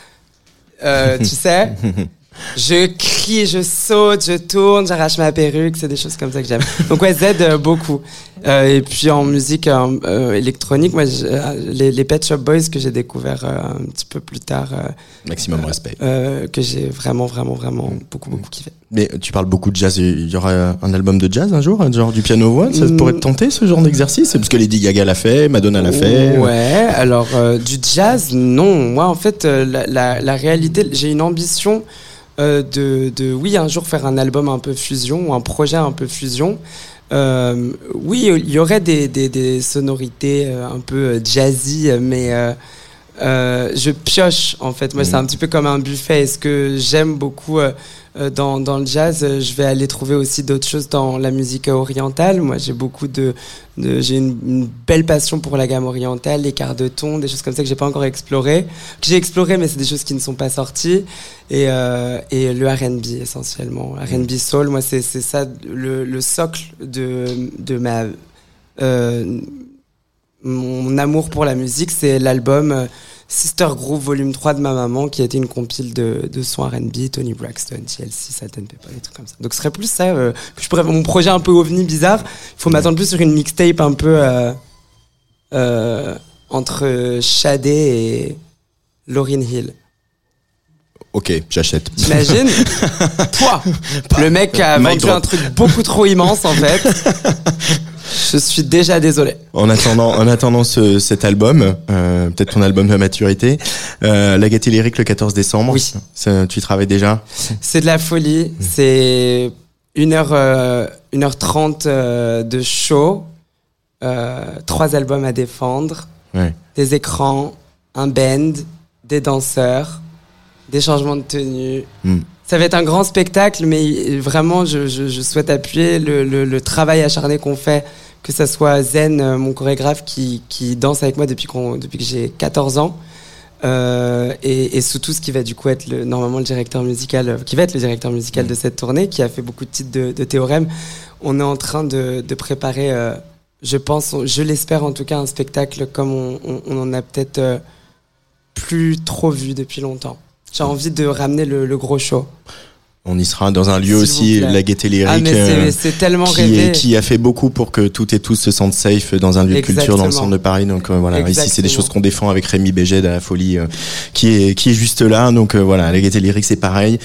Speaker 3: euh, tu sais, <laughs> je crie, je saute, je tourne, j'arrache ma perruque, c'est des choses comme ça que j'aime. Donc ouais, Z euh, beaucoup. Euh, et puis en musique euh, euh, électronique, moi, les, les Pet Shop Boys que j'ai découvert un petit peu plus tard,
Speaker 1: maximum respect
Speaker 3: que j'ai vraiment, vraiment, vraiment beaucoup, beaucoup kiffé.
Speaker 1: Mais tu parles beaucoup de jazz. Il y aura un album de jazz un jour, genre du piano voix? Ça
Speaker 3: Mm.
Speaker 1: pourrait te tenter ce genre d'exercice? Parce que Lady Gaga l'a fait, Madonna l'a fait.
Speaker 3: Ouais, alors du jazz, non. Moi, en fait, la, la, la réalité, j'ai une ambition euh, de, de, oui, un jour faire un album un peu fusion ou un projet un peu fusion. Euh, oui, il y aurait des, des, des sonorités euh, un peu jazzy, mais euh, je pioche en fait. Moi, c'est un petit peu comme un buffet. Et ce que j'aime beaucoup dans, dans le jazz, euh, je vais aller trouver aussi d'autres choses dans la musique orientale. Moi, j'ai beaucoup de, de j'ai une, une belle passion pour la gamme orientale, les quarts de ton, des choses comme ça que j'ai pas encore exploré. Que j'ai exploré, mais c'est des choses qui ne sont pas sorties. Et, euh, et le R&B essentiellement, R&B soul. Moi, c'est c'est ça le, le socle de de ma euh, mon amour pour la musique, c'est l'album euh, Sister Groove Volume 3 de ma maman, qui a été une compile de, de sons R&B, Tony Braxton, TLC, Salt and Pepper, des trucs comme ça. Donc ce serait plus ça, euh, que je pourrais, mon projet un peu ovni bizarre, il faut m'attendre plus sur une mixtape un peu euh, euh, entre Shadé et Lauryn Hill.
Speaker 1: Ok, j'achète.
Speaker 3: T'imagines? <laughs> Toi, le mec a
Speaker 1: Mic
Speaker 3: vendu un truc beaucoup trop immense en fait. <laughs> Je suis déjà désolé.
Speaker 1: En attendant, en attendant ce, cet album, euh, peut-être ton album de maturité, euh, la Gaieté Lyrique le 14 décembre.
Speaker 3: Oui.
Speaker 1: Ça, tu y travailles déjà
Speaker 3: C'est de la folie. C'est une heure, euh, de show, trois albums à défendre,
Speaker 1: Ouais.
Speaker 3: des écrans, un band, des danseurs, des changements de tenue.
Speaker 1: Hmm.
Speaker 3: Ça va être un grand spectacle, mais vraiment, je, je, je souhaite appuyer le, le, le travail acharné qu'on fait, que ça soit Zen, euh, mon chorégraphe, qui, qui danse avec moi depuis, qu'on, depuis que j'ai 14 ans, euh, et, et surtout ce qui va du coup être le, normalement le directeur musical, euh, qui va être le directeur musical de cette tournée, qui a fait beaucoup de titres de, de théorème. On est en train de, de préparer, euh, je pense, je l'espère en tout cas, un spectacle comme on, on, on en a peut-être euh, plus trop vu depuis longtemps. J'ai envie de ramener le, gros show.
Speaker 1: On y sera dans un lieu aussi, la Gaieté Lyrique.
Speaker 3: Ah
Speaker 1: euh,
Speaker 3: c'est- c'est tellement
Speaker 1: qui,
Speaker 3: rêvé.
Speaker 1: est- qui a fait beaucoup pour que toutes et tous se sentent safe dans un lieu de culture dans le centre de Paris. Donc euh, voilà, ici c'est des choses qu'on défend avec Rémi Béget de la folie euh, qui est qui est juste là. Donc euh, voilà, la Gaieté Lyrique c'est pareil.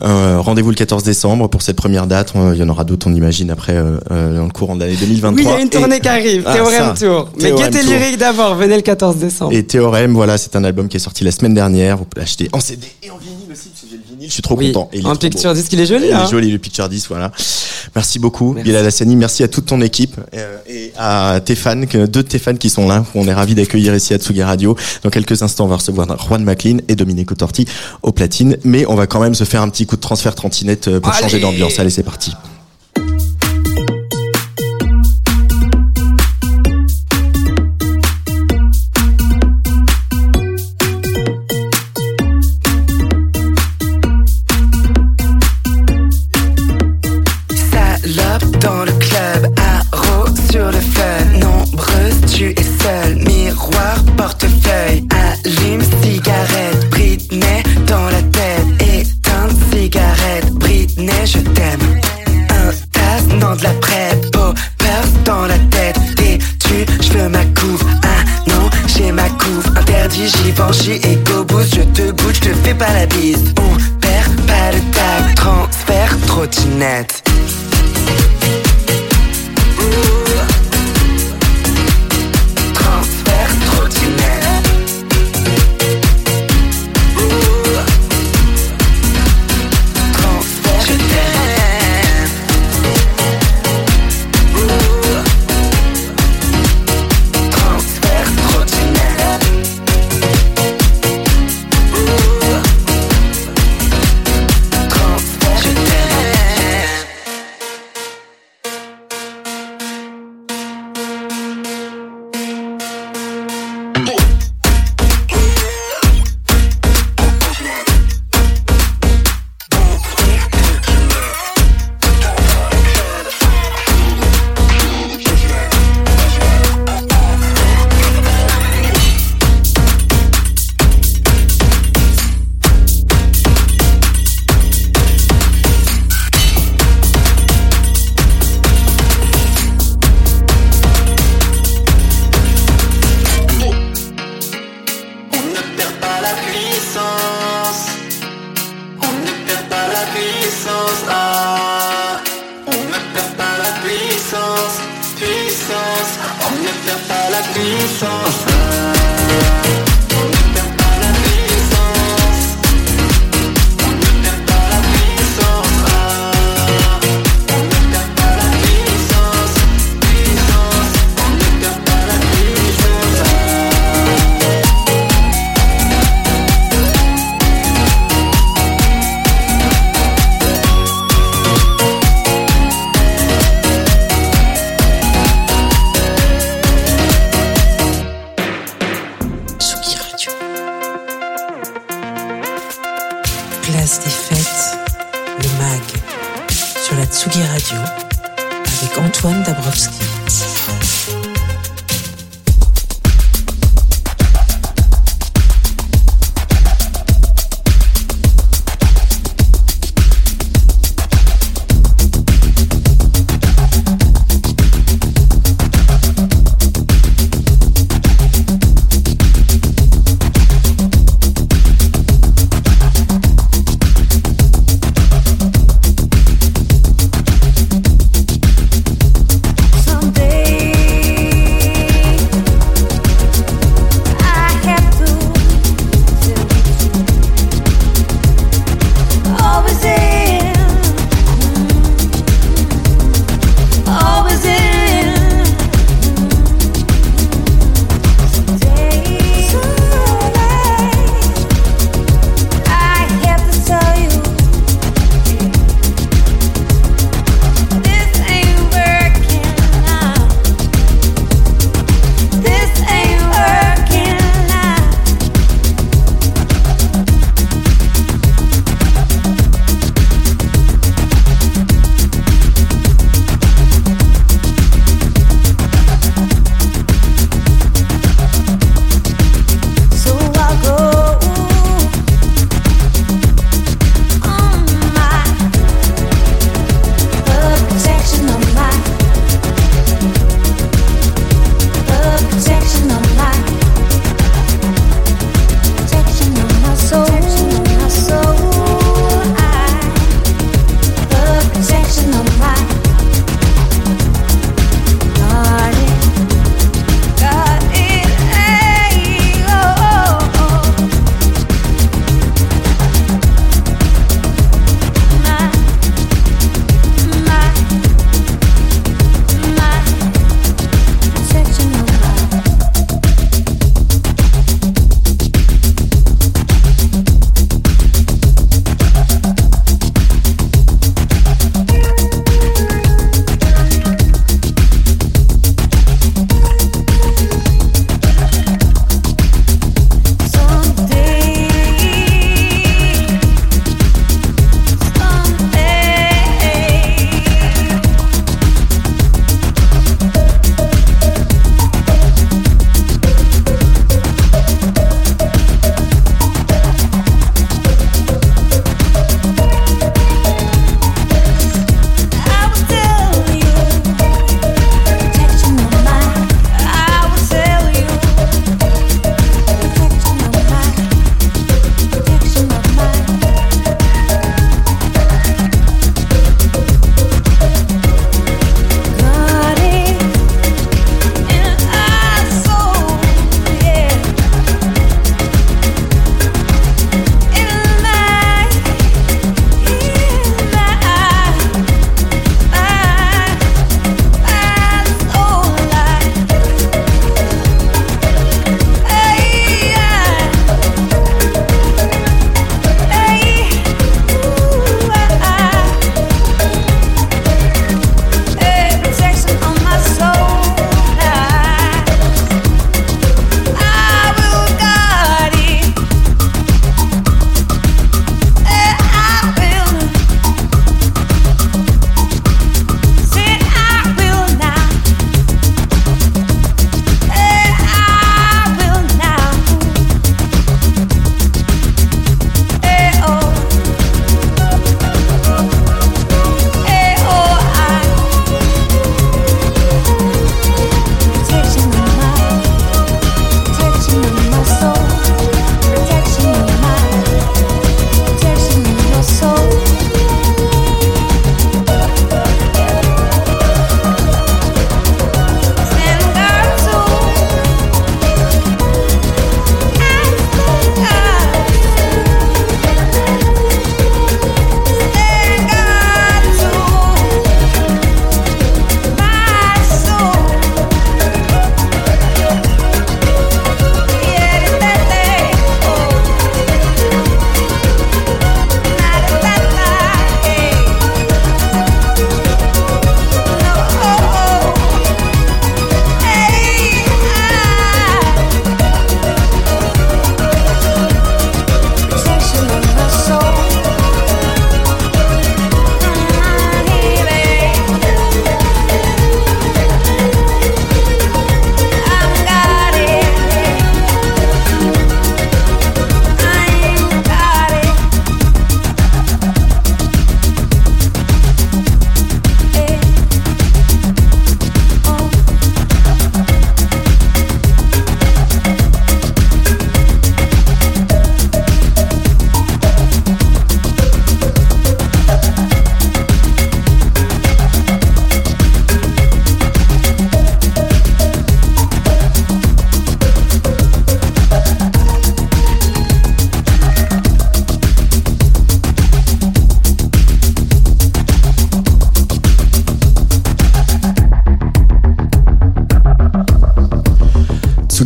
Speaker 1: Rendez-vous le 14 décembre pour cette première date. Il y en aura d'autres, on imagine, après dans le courant de l'année 2023.
Speaker 3: Oui, il y a une
Speaker 1: Et-
Speaker 3: tournée qui arrive,
Speaker 1: Ah,
Speaker 3: Théorème
Speaker 1: ça.
Speaker 3: Tour. Mais Gaieté. Lyrique d'abord, venez le 14 décembre.
Speaker 1: Et Théorème, voilà, c'est un album qui est sorti la semaine dernière. Vous pouvez l'acheter en CD et en vinyle aussi, parce que j'ai le vinyle. Je suis trop
Speaker 3: Oui,
Speaker 1: content. Et il est
Speaker 3: picture disc, il est joli,
Speaker 1: Il
Speaker 3: hein.
Speaker 1: est joli, le picture voilà. Merci beaucoup. Bilal Hassani. Merci à toute ton équipe euh, et à tes fans, deux de tes fans qui sont là. On est ravis d'accueillir ici à Tsugi Radio. Dans quelques instants, on va recevoir Juan McLean et Dominique Torti au platine. Mais on va quand même se faire un petit coup de transfert trottinette euh, pour
Speaker 3: Allez
Speaker 1: changer d'ambiance. Allez, c'est parti.
Speaker 2: Pas la bise. On perd pas le tag, transfert, trottinette.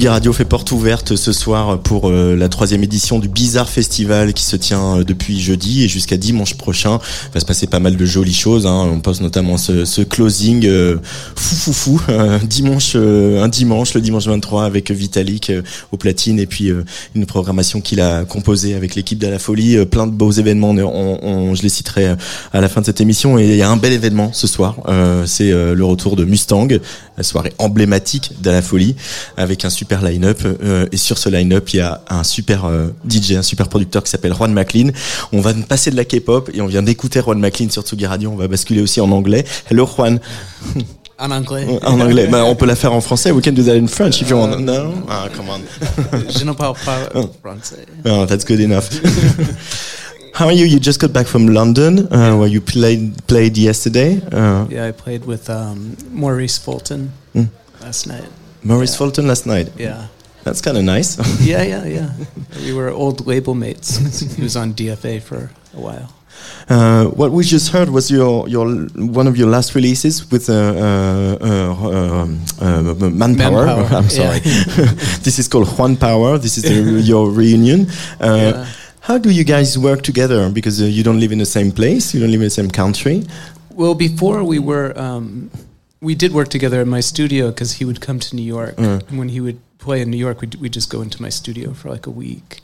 Speaker 6: Radio
Speaker 1: fait porte ouverte ce soir pour euh, la troisième édition du Bizarre Festival qui se tient euh, depuis jeudi et jusqu'à dimanche prochain. Va se passer pas mal de jolies choses. Hein. On poste notamment ce, ce closing euh, fou fou fou euh, dimanche, euh, un dimanche, le dimanche 23 avec Vitalik euh, au platine et puis euh, une programmation qu'il a composée avec l'équipe de la folie. Plein de beaux événements. On, on- je les citerai à la fin de cette émission. Et il y a un bel événement ce soir. C'est le retour de Mustang, la soirée emblématique de folie, avec un super line-up. Et sur ce line-up, il y a un super DJ, un super producteur qui s'appelle Juan McLean. On va passer de la K-pop et on vient d'écouter Juan McLean sur Tsugi Radio. On va basculer aussi en anglais. Hello Juan. <laughs>
Speaker 7: En anglais.
Speaker 1: En anglais. Bah, on peut la faire en français. We can do that in French if you want. No? Ah, come on. <laughs>
Speaker 7: Je ne parle pas français.
Speaker 1: Oh, that's good enough. <laughs> How are you? You just got back from London, uh, where you played played yesterday. Uh,
Speaker 7: Yeah, I played with um, Maurice Fulton
Speaker 1: Mm.
Speaker 7: last night.
Speaker 1: Maurice Fulton last night.
Speaker 7: Yeah.
Speaker 1: That's kind of nice.
Speaker 7: Yeah, yeah, yeah. we were old label mates. <laughs> he was on DFA for a while.
Speaker 1: Uh, what we just heard was your your one of your last releases with uh, uh, uh, um, uh, Manpower.
Speaker 7: Manpower, <laughs>
Speaker 1: I'm sorry. <laughs> this is called Juan Power. This is the, <laughs> your reunion. Uh,
Speaker 7: Yeah.
Speaker 1: How do you guys work together? Because uh, you don't live in the same place, you don't live in the same country.
Speaker 7: Well, before we were, um, we did work together in my studio because he would come to New York.
Speaker 1: Mm.
Speaker 7: And when he would play in New York, we'd, we'd just go into my studio for like a week.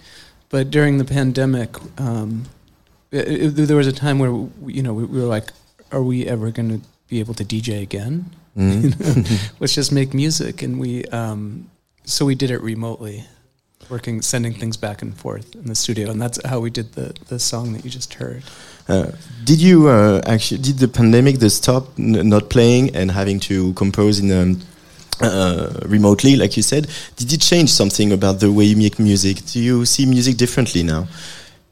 Speaker 7: But during the pandemic, um, it, it- there was a time where, we, you know, we, we were like, are we ever going to be able to DJ again?
Speaker 1: Mm. <laughs>
Speaker 7: You know, Let's just make music. And we, um, so we did it remotely. Working, sending things back and forth in the studio, and that's how we did the, the song that you just heard.
Speaker 1: Uh, did you uh, actually did the pandemic the stop n- not playing and having to compose in um, uh, remotely, like you said? Did it change something about the way you make music? Do you see music differently now?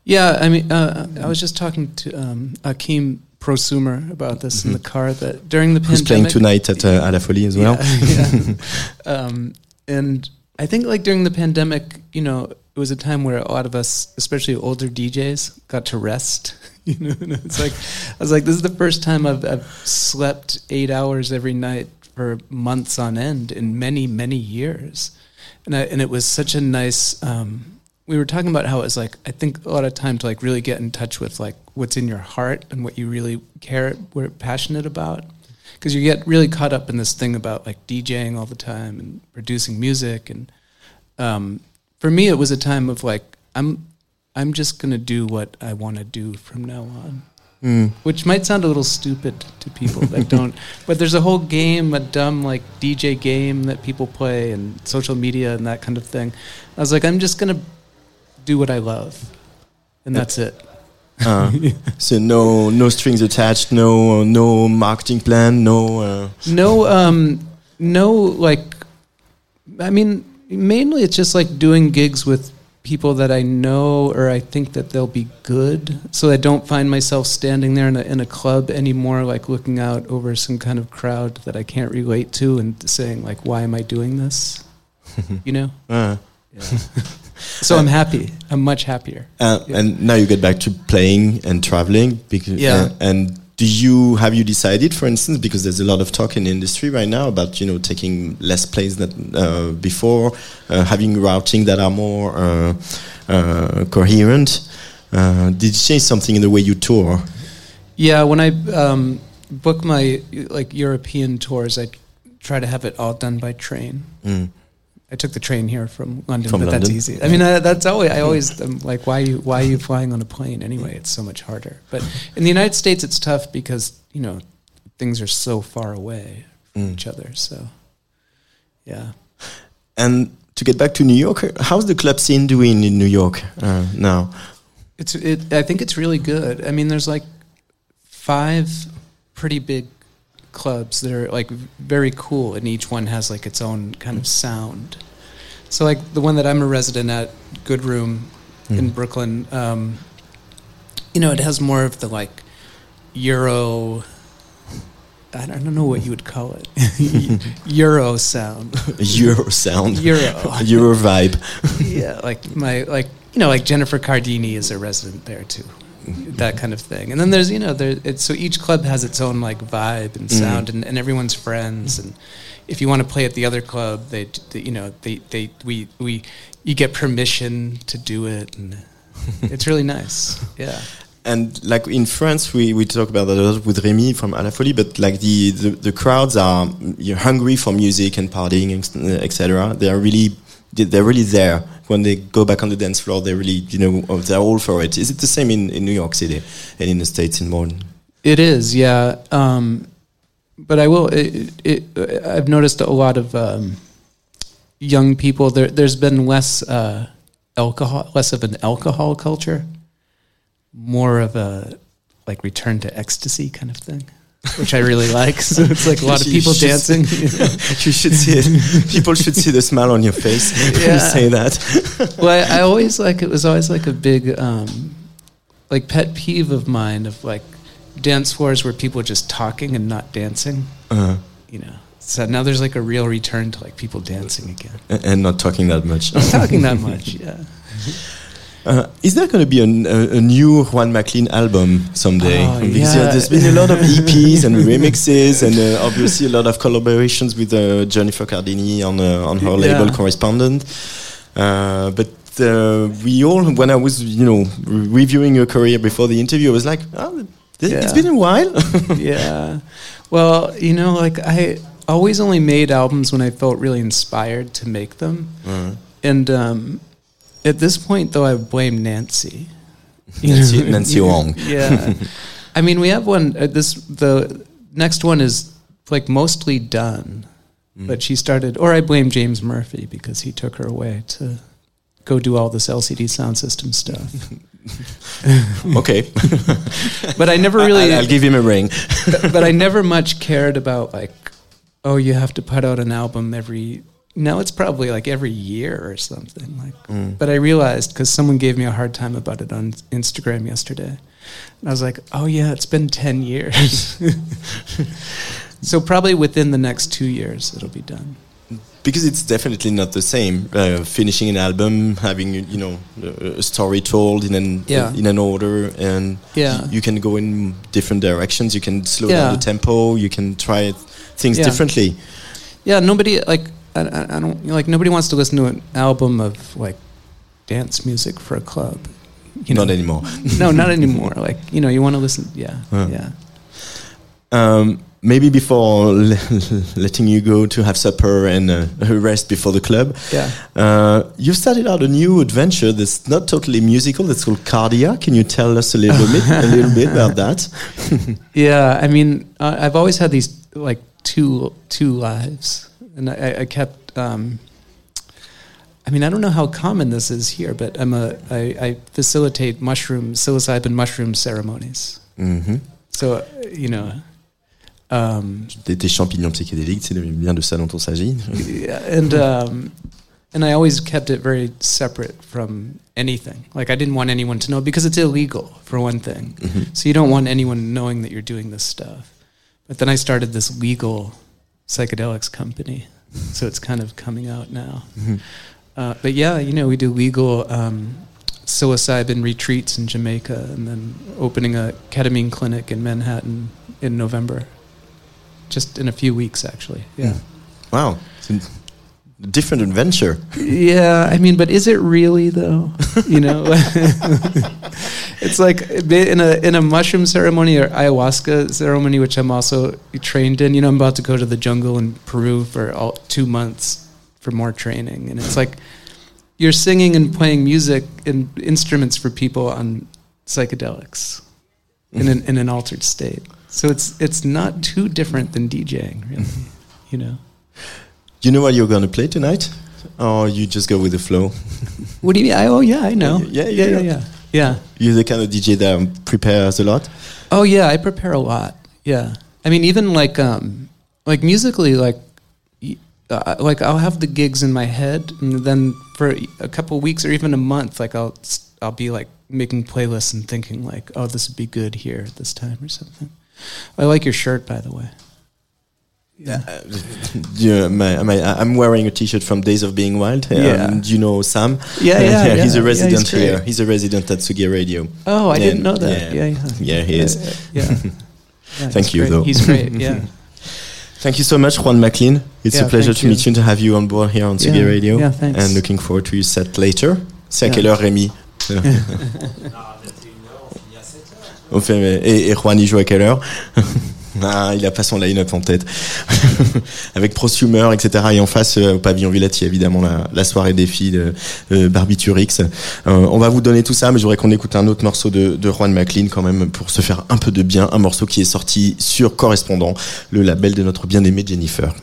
Speaker 7: Yeah, I mean, uh, I was just talking to um, Akeem Prosumer about this in the car. That during the
Speaker 1: Mm-hmm. Who's playing tonight at uh, la Folie as well?
Speaker 7: Yeah, yeah. <laughs> <laughs> um, and I think like during the pandemic, you know, it was a time where a lot of us, especially older DJs, got to rest. <laughs> You know, and it's like I was like, this is the first time I've, I've slept eight hours every night for months on end in many many years, and I, and it was such a nice. Um, we were talking about how it was like I think a lot of time to like really get in touch with like what's in your heart and what you really care, we're passionate about because you get really caught up in this thing about like DJing all the time and producing music and um, for me it was a time of like I'm I'm just gonna do what I want to do from now on,
Speaker 1: Mm.
Speaker 7: which might sound a little stupid to people that don't. <laughs> But there's a whole game, a dumb like DJ game that people play and social media and that kind of thing. I was like, I'm just gonna do what I love, and that's it.
Speaker 1: Uh, <laughs> so no no strings attached, no no marketing plan, no. Uh,
Speaker 7: no um no like i mean mainly it's just like doing gigs with people that i know or i think that they'll be good so i don't find myself standing there in a, in a club anymore like looking out over some kind of crowd that i can't relate to and saying like why am i doing this <laughs> you know
Speaker 1: uh, <laughs>
Speaker 7: so i'm happy i'm much happier
Speaker 1: Uh, And now you get back to playing and traveling. Because,
Speaker 7: Yeah.
Speaker 1: uh, and do you have you decided, for instance, because there's a lot of talk in the industry right now about you know taking less plays than uh, before, uh, having routing that are more uh, uh, coherent. Uh, did it change something in the way you tour?
Speaker 7: Yeah, when I um, book my like European tours, I try to have it all done by train.
Speaker 1: Mm.
Speaker 7: I took the train here from London,
Speaker 1: From
Speaker 7: but that's easy. I mean, I, that's always I always am like, why you why are you flying on a plane anyway? It's so much harder. But in the United States, it's tough because you know things are so far away from
Speaker 1: Mm.
Speaker 7: each other. So yeah.
Speaker 1: And to get back to New York, how's the club scene doing in New York uh, now?
Speaker 7: It's it. I think it's really good. I mean, there's like five pretty big clubs that are like very cool, and each one has like its own kind of sound. So, like the one that I'm a resident at, Good Room in Brooklyn, um, you know, it has more of the like Euro. I don't I don't know what you would call it. <laughs> Euro sound.
Speaker 1: Euro sound,
Speaker 7: Euro.
Speaker 1: Euro vibe.
Speaker 7: yeah, like my like you know like Jennifer Cardini is a resident there too, that kind of thing. And then there's you know there it's so each club has its own like vibe and mm. sound and, and everyone's friends and if you want to play at the other club, they, they you know they, they we we you get permission to do it, and <laughs> it's really nice. Yeah.
Speaker 1: And like in France, we, we talk about that a lot with Remy from À la Folie, but like the, the, the crowds are you're hungry for music and partying, etc. They are really they're really there when they go back on the dance floor. They really you know they're all for it. Is it the same in, in New York City and in the States in more?
Speaker 7: It is, yeah. Um, but I will. It, it, I've noticed a lot of um, young people. There, there's been less uh, alcohol, less of an alcohol culture, more of a like return to ecstasy kind of thing, which I really like. <laughs> So it's like a lot of people
Speaker 1: should-
Speaker 7: dancing. <laughs> <laughs>
Speaker 1: you should see it. People should see the smile on your face when you say that.
Speaker 7: well, I, I always like it was always like a big um, like pet peeve of mine of like dance floors where people are just talking and not dancing.
Speaker 1: Uh,
Speaker 7: You know. So now there's like a real return to like people dancing again.
Speaker 1: and not talking that much.
Speaker 7: Not talking that much, yeah.
Speaker 1: Uh, is there going to be a, a, a new Juan McLean album someday?
Speaker 7: Oh,
Speaker 1: because
Speaker 7: yeah.
Speaker 1: there's been a lot of <laughs> EPs and remixes, and uh, obviously a lot of collaborations with uh, Jennifer Cardini on uh, on her label Correspondent. Uh, but uh, we all, when I was, you know, re- reviewing your career before the interview, I was like, oh, th- it's
Speaker 7: Yeah.
Speaker 1: been a while. <laughs> <laughs>
Speaker 7: yeah. Well, you know, like I always only made albums when I felt really inspired to make them.
Speaker 1: Mhm.
Speaker 7: And um, at this point, though, I blame Nancy. <laughs>
Speaker 1: Nancy- Nancy <laughs> Wong.
Speaker 7: yeah. I mean, we have one. Uh, this the next one is like mostly done,
Speaker 1: Mm.
Speaker 7: but she started. Or I blame James Murphy because he took her away to go do all this LCD sound system stuff. <laughs>
Speaker 1: okay.
Speaker 7: but I never really.
Speaker 1: I, will give him a ring.
Speaker 7: but, but I never much cared about like, oh, you have to put out an album every. Now it's probably like every year or something. Like,
Speaker 1: Mm.
Speaker 7: but I realized because someone gave me a hard time about it on Instagram yesterday, and I was like, oh yeah, it's been ten years. <laughs> so probably within the next two years it'll be done.
Speaker 1: because it's definitely not the same. Uh, finishing an album, having you know a a story told in an
Speaker 7: Yeah.
Speaker 1: in an order, and
Speaker 7: Yeah.
Speaker 1: you can go in different directions. You can slow
Speaker 7: Yeah.
Speaker 1: down the tempo. You can try things differently.
Speaker 7: Yeah, nobody like I, I I don't like nobody wants to listen to an album of like dance music for a club. You
Speaker 1: Not anymore.
Speaker 7: no, not anymore. Like you know, you want to listen. Yeah,
Speaker 1: Huh.
Speaker 7: yeah.
Speaker 1: Um, maybe before <laughs> letting you go to have supper and uh, rest before the club,
Speaker 7: Yeah.
Speaker 1: uh, you started out a new adventure that's not totally musical. That's called Cardia. Can you tell us a little bit, a little bit <laughs> about that?
Speaker 7: Yeah, I mean, I've always had these like two two lives, and I, I kept. Um, I mean, I don't know how common this is here, but I'm a I, I facilitate mushroom psilocybin mushroom ceremonies.
Speaker 1: Mhm.
Speaker 7: So uh, you know, um,
Speaker 1: Des, des champignons psychédéliques, c'est bien de ça dont il s'agit.
Speaker 7: yeah, and um, and I always kept it very separate from anything. Like I didn't want anyone to know because it's illegal for one thing.
Speaker 1: Mhm.
Speaker 7: So you don't want anyone knowing that you're doing this stuff. But then I started this legal psychedelics company, <laughs> so it's kind of coming out now.
Speaker 1: Mhm.
Speaker 7: Uh, but yeah, you know, we do legal um, psilocybin retreats in Jamaica, and then opening a ketamine clinic in Manhattan in November, just in a few weeks, actually. Yeah.
Speaker 1: Wow, it's a different adventure.
Speaker 7: Yeah, I mean, but is it really though? You know, <laughs> it's like in a in a mushroom ceremony or ayahuasca ceremony, which I'm also trained in. You know, I'm about to go to the jungle in Peru for all, two months for more training, and it's like you're singing and playing music and instruments for people on psychedelics in an in an altered state. So it's it's not too different than DJing, really. You know.
Speaker 1: You know what you're going to play tonight? Or you just go with the flow? <laughs>
Speaker 7: What do you mean? I, oh, yeah, I know.
Speaker 1: Yeah,
Speaker 7: yeah,
Speaker 1: yeah.
Speaker 7: yeah, yeah.
Speaker 1: You're the kind of DJ that prepares a lot?
Speaker 7: Oh, yeah. I prepare a lot. Yeah. I mean, even like, um, like musically, like, uh, like I'll have the gigs in my head, and then for a couple weeks or even a month, like I'll I'll be like making playlists and thinking like, oh, this would be good here at this time or something. I like your shirt, by the way. Yeah.
Speaker 1: Uh, <laughs> yeah, my, my, I'm wearing a T-shirt from Days of Being Wild.
Speaker 7: Um, yeah.
Speaker 1: And you know Sam?
Speaker 7: Yeah, uh, yeah, <laughs>
Speaker 1: he's
Speaker 7: yeah.
Speaker 1: a
Speaker 7: Yeah, he's
Speaker 1: resident here. He's a resident at Sugi Radio.
Speaker 7: Oh, I
Speaker 1: Yeah,
Speaker 7: didn't know that.
Speaker 1: yeah.
Speaker 7: Yeah, yeah.
Speaker 1: Yeah, he is.
Speaker 7: Uh, yeah. yeah. <laughs> Yeah,
Speaker 1: Thank you,
Speaker 7: great.
Speaker 1: though.
Speaker 7: He's great. Yeah.
Speaker 1: Thank you so much, Juan McLean. It's
Speaker 7: Yeah,
Speaker 1: a pleasure to
Speaker 7: you.
Speaker 1: meet you and to have you on board here on
Speaker 7: Yeah,
Speaker 1: Radio.
Speaker 7: yeah, thanks.
Speaker 1: and looking forward to your set later. C'est à
Speaker 7: Yeah.
Speaker 1: quelle heure, Rémi On fait, et, et Juan, il joue à quelle heure <laughs> Ah, il a pas son line-up en tête. <laughs> Avec Prosumer, etc. Et en face, euh, au pavillon Villati, évidemment, la, soirée des filles de euh, Barbiturix. On va vous donner tout ça, mais je voudrais qu'on écoute un autre morceau de, de Juan McLean quand même pour se faire un peu de bien. Un morceau qui est sorti sur Correspondant, le label de notre bien-aimée Jennifer.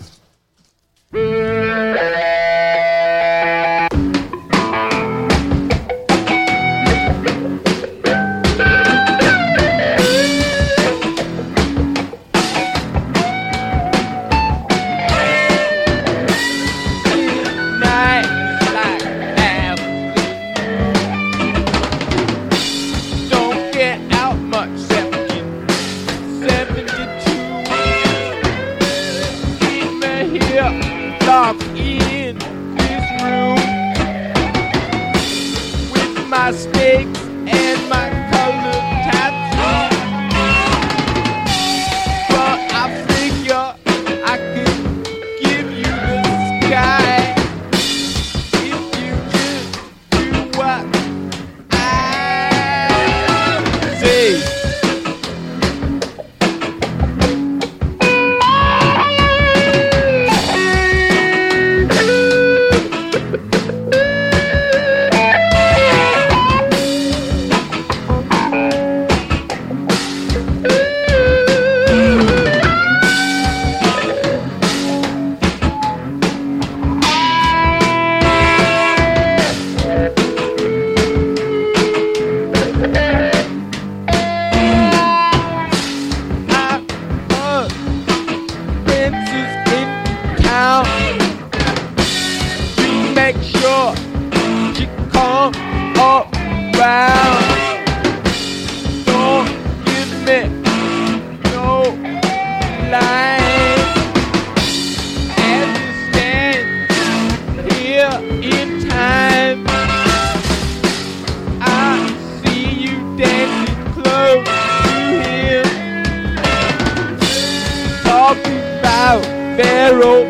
Speaker 8: Pharaoh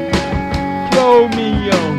Speaker 8: Romeo.
Speaker 1: Alors voilà,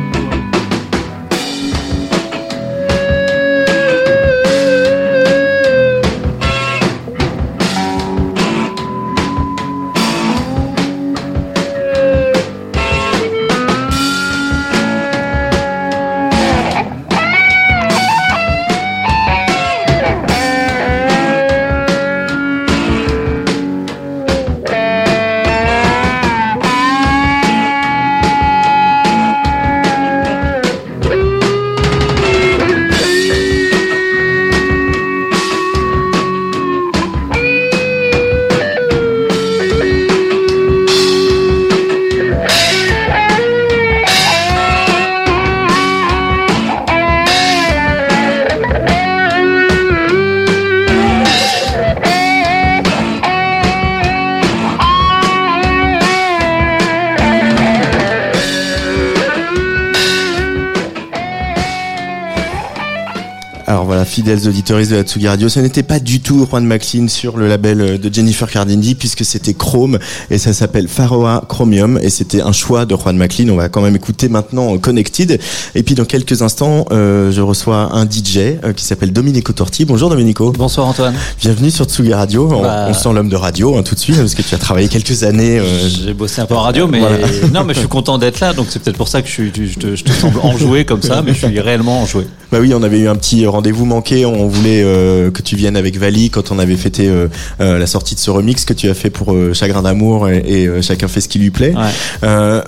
Speaker 1: fidèles de la Tsugi Radio, ce n'était pas du tout Juan McLean sur le label euh, de Jennifer Cardindi puisque c'était Chrome et ça s'appelle Pharoah Chromium et c'était un choix de Juan McLean. On va quand même écouter maintenant Connected et puis dans quelques instants, euh, je reçois un DJ euh, qui s'appelle Domenico Torti. Bonjour Domenico.
Speaker 9: Bonsoir Antoine.
Speaker 1: Bienvenue sur Tsugi Radio. On,
Speaker 9: Bah.
Speaker 1: on sent l'homme de radio hein, tout de suite parce que tu as travaillé quelques années. euh,
Speaker 9: J'ai bossé un peu en radio, mais
Speaker 1: Voilà.
Speaker 9: non, mais je suis content d'être là, donc c'est peut-être pour ça que je, suis, je, te, je te semble enjoué comme ça, mais je suis réellement enjoué.
Speaker 1: Bah oui, on avait eu un petit rendez-vous manqué. On voulait euh, que tu viennes avec Vali quand on avait fêté euh, euh, la sortie de ce remix que tu as fait pour euh, Chagrin d'amour et, et, euh, chacun fait ce qui lui plaît.
Speaker 9: Ouais.
Speaker 1: Euh,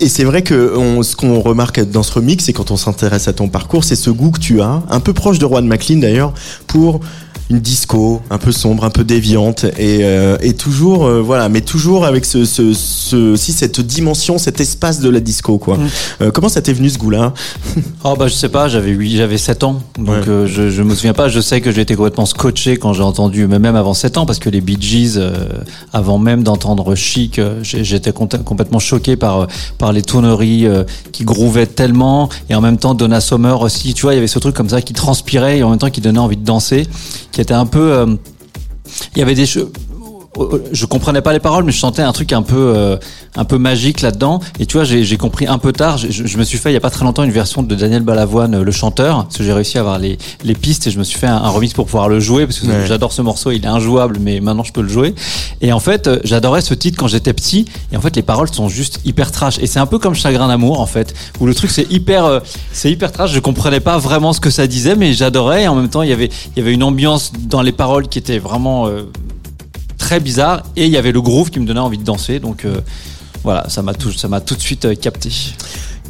Speaker 1: et c'est vrai que on, ce qu'on remarque dans ce remix, c'est quand on s'intéresse à ton parcours, c'est ce goût que tu as, un peu proche de Juan McLean d'ailleurs, pour une disco un peu sombre, un peu déviante et, euh, et toujours euh, voilà, mais toujours avec ce, ce, ce si cette dimension, cet espace de la disco quoi. Euh, comment ça t'est venu ce goût-là? <laughs>
Speaker 9: Oh bah je sais pas, j'avais huit- j'avais 7 ans, donc
Speaker 1: Ouais.
Speaker 9: je, je me souviens pas. Je sais que j'ai été complètement scotché quand j'ai entendu, mais même avant 7 ans, parce que les Bee Gees, avant même d'entendre Chic, j'étais complètement choqué par par les tourneries euh, qui groovaient tellement, et en même temps Donna Summer aussi. Tu vois, il y avait ce truc comme ça qui transpirait et en même temps qui donnait envie de danser, qui était un peu. euh, il y avait des choses. Euh, je comprenais pas les paroles, mais je sentais un truc un peu, euh, un peu magique là-dedans. Et tu vois, j'ai compris un peu tard. Je, je me suis fait il y a pas très longtemps une version de Daniel Balavoine, euh, le chanteur, parce que j'ai réussi à avoir les, les pistes et je me suis fait un, un remix pour pouvoir le jouer parce que
Speaker 1: Ouais.
Speaker 9: j'adore ce morceau. Il est injouable, mais maintenant je peux le jouer. Et en fait, j'adorais ce titre quand j'étais petit. Et en fait, les paroles sont juste hyper trash. Et c'est un peu comme Chagrin d'amour, en fait, où le truc c'est hyper, euh, c'est hyper trash. Je comprenais pas vraiment ce que ça disait, mais j'adorais. Et en même temps, il y avait, il y avait une ambiance dans les paroles qui était vraiment euh, très bizarre. Et il y avait le groove qui me donnait envie de danser. Donc euh, voilà, ça m'a tout, ça m'a tout de suite euh, capté.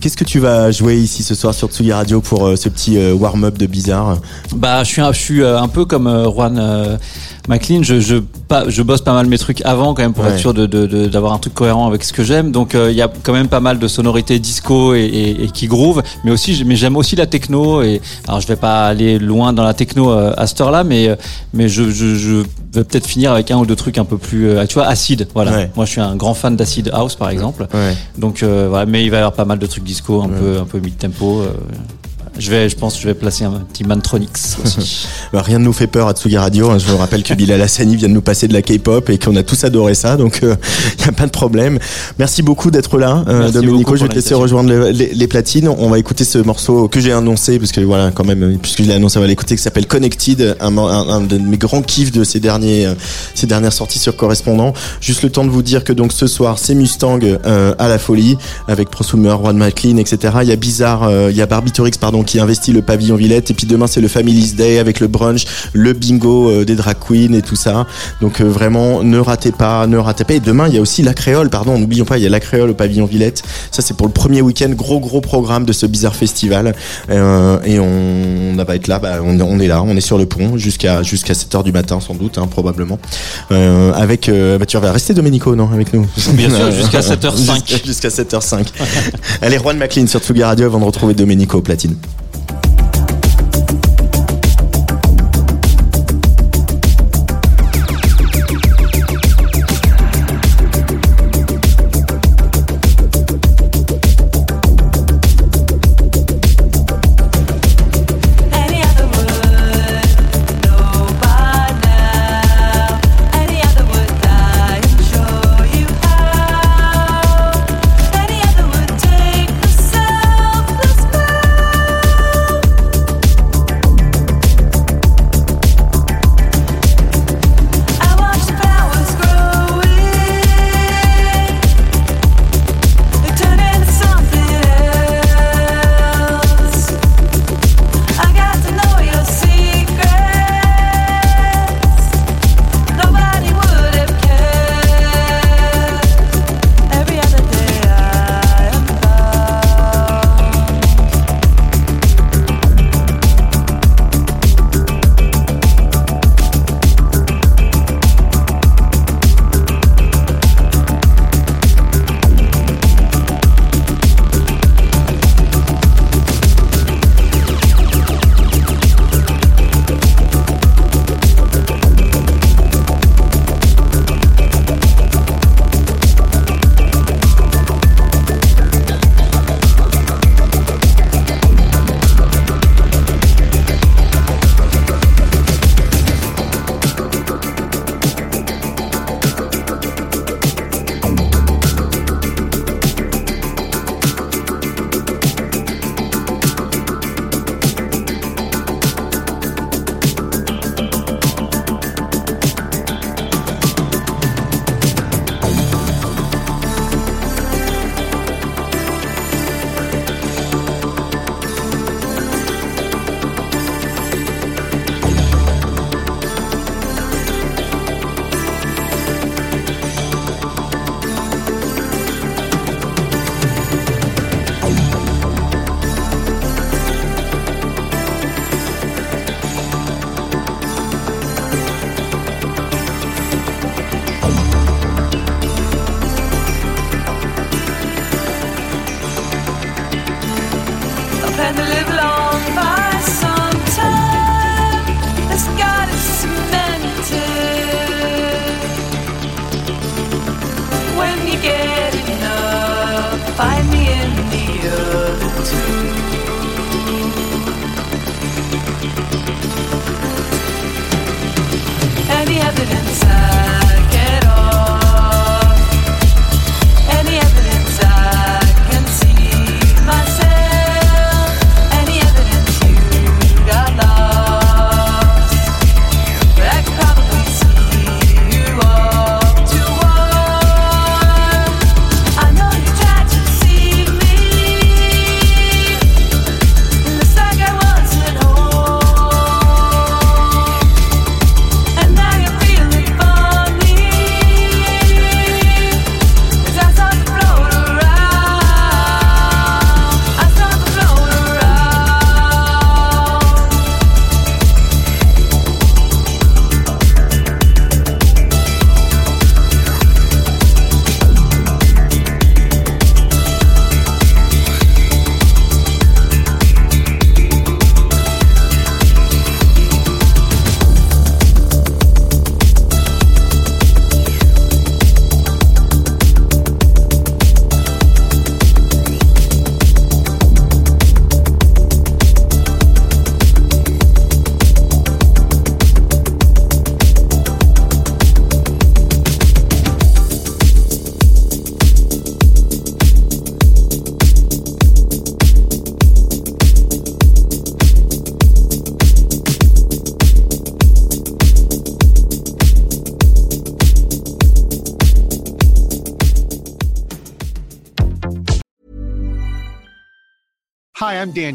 Speaker 1: Qu'est-ce que tu vas jouer ici ce soir sur Tsugi Radio pour euh, ce petit warm-up de bizarre
Speaker 9: Bah, je suis un, je suis un peu comme Juan McLean. Je, je, pas, je bosse pas mal mes trucs avant quand même pour
Speaker 1: Ouais.
Speaker 9: être sûr de, de, de- d'avoir un truc cohérent avec ce que j'aime. Donc euh, il y a quand même pas mal de sonorités disco et, et, et qui groove, mais aussi mais j'aime aussi la techno. Et alors je vais pas aller loin dans la techno euh, à cette heure-là, mais euh, mais je, je, je vais peut-être finir avec un ou deux trucs un peu plus, euh, tu vois, acide. Voilà.
Speaker 1: Ouais.
Speaker 9: Moi je suis un grand fan d'acid house par exemple.
Speaker 1: Ouais.
Speaker 9: Donc euh, voilà, mais il va y avoir pas mal de trucs disco, un peu un peu mid tempo. euh, je vais, je pense, que je vais placer un petit Mantronix aussi. <laughs>
Speaker 1: Bah, rien ne nous fait peur à Tsugi Radio. hein. Je vous rappelle que Bilal Hassani vient de nous passer de la K-pop et qu'on a tous adoré ça, donc <laughs> il n'y a pas de problème. Merci beaucoup d'être là, euh, Domenico. Je vais te laisser rejoindre le- les, les platines. On va écouter ce morceau que j'ai annoncé, parce que voilà, quand même, puisque je l'ai annoncé, on va l'écouter, qui s'appelle Connected, un, un, un de mes grands kiffs de ces derniers, euh, ces dernières sorties sur correspondant. Juste le temps de vous dire que donc ce soir, c'est Mustang euh, à la folie avec Prosumer, Juan McLean, etc. Il y a Bizarre, euh, il y a Barbiturix, pardon, qui investit le pavillon Villette. Et puis demain, c'est le Family's Day avec le brunch, le bingo euh, des drag queens et tout ça. Donc euh, vraiment, ne ratez pas, ne ratez pas. Et demain, il y a aussi la créole, pardon, n'oublions pas, il y a la créole au pavillon Villette. Ça, c'est pour le premier week-end, gros gros programme de ce bizarre festival. Euh, et on, on va être là, bah, on, on est là, on est sur le pont jusqu'à jusqu'à 7 heures du matin, sans doute, hein, probablement. Euh, avec, euh, bah, tu vas rester Domenico, non, avec nous?
Speaker 9: Bien sûr, <laughs> jusqu'à 7h05.
Speaker 1: Jusqu'à- Jusqu'à 7h05. Allez, Juan McLean sur Tsugi Radio avant de retrouver Domenico au platine.
Speaker 5: Get enough, find me in the other two. Evidence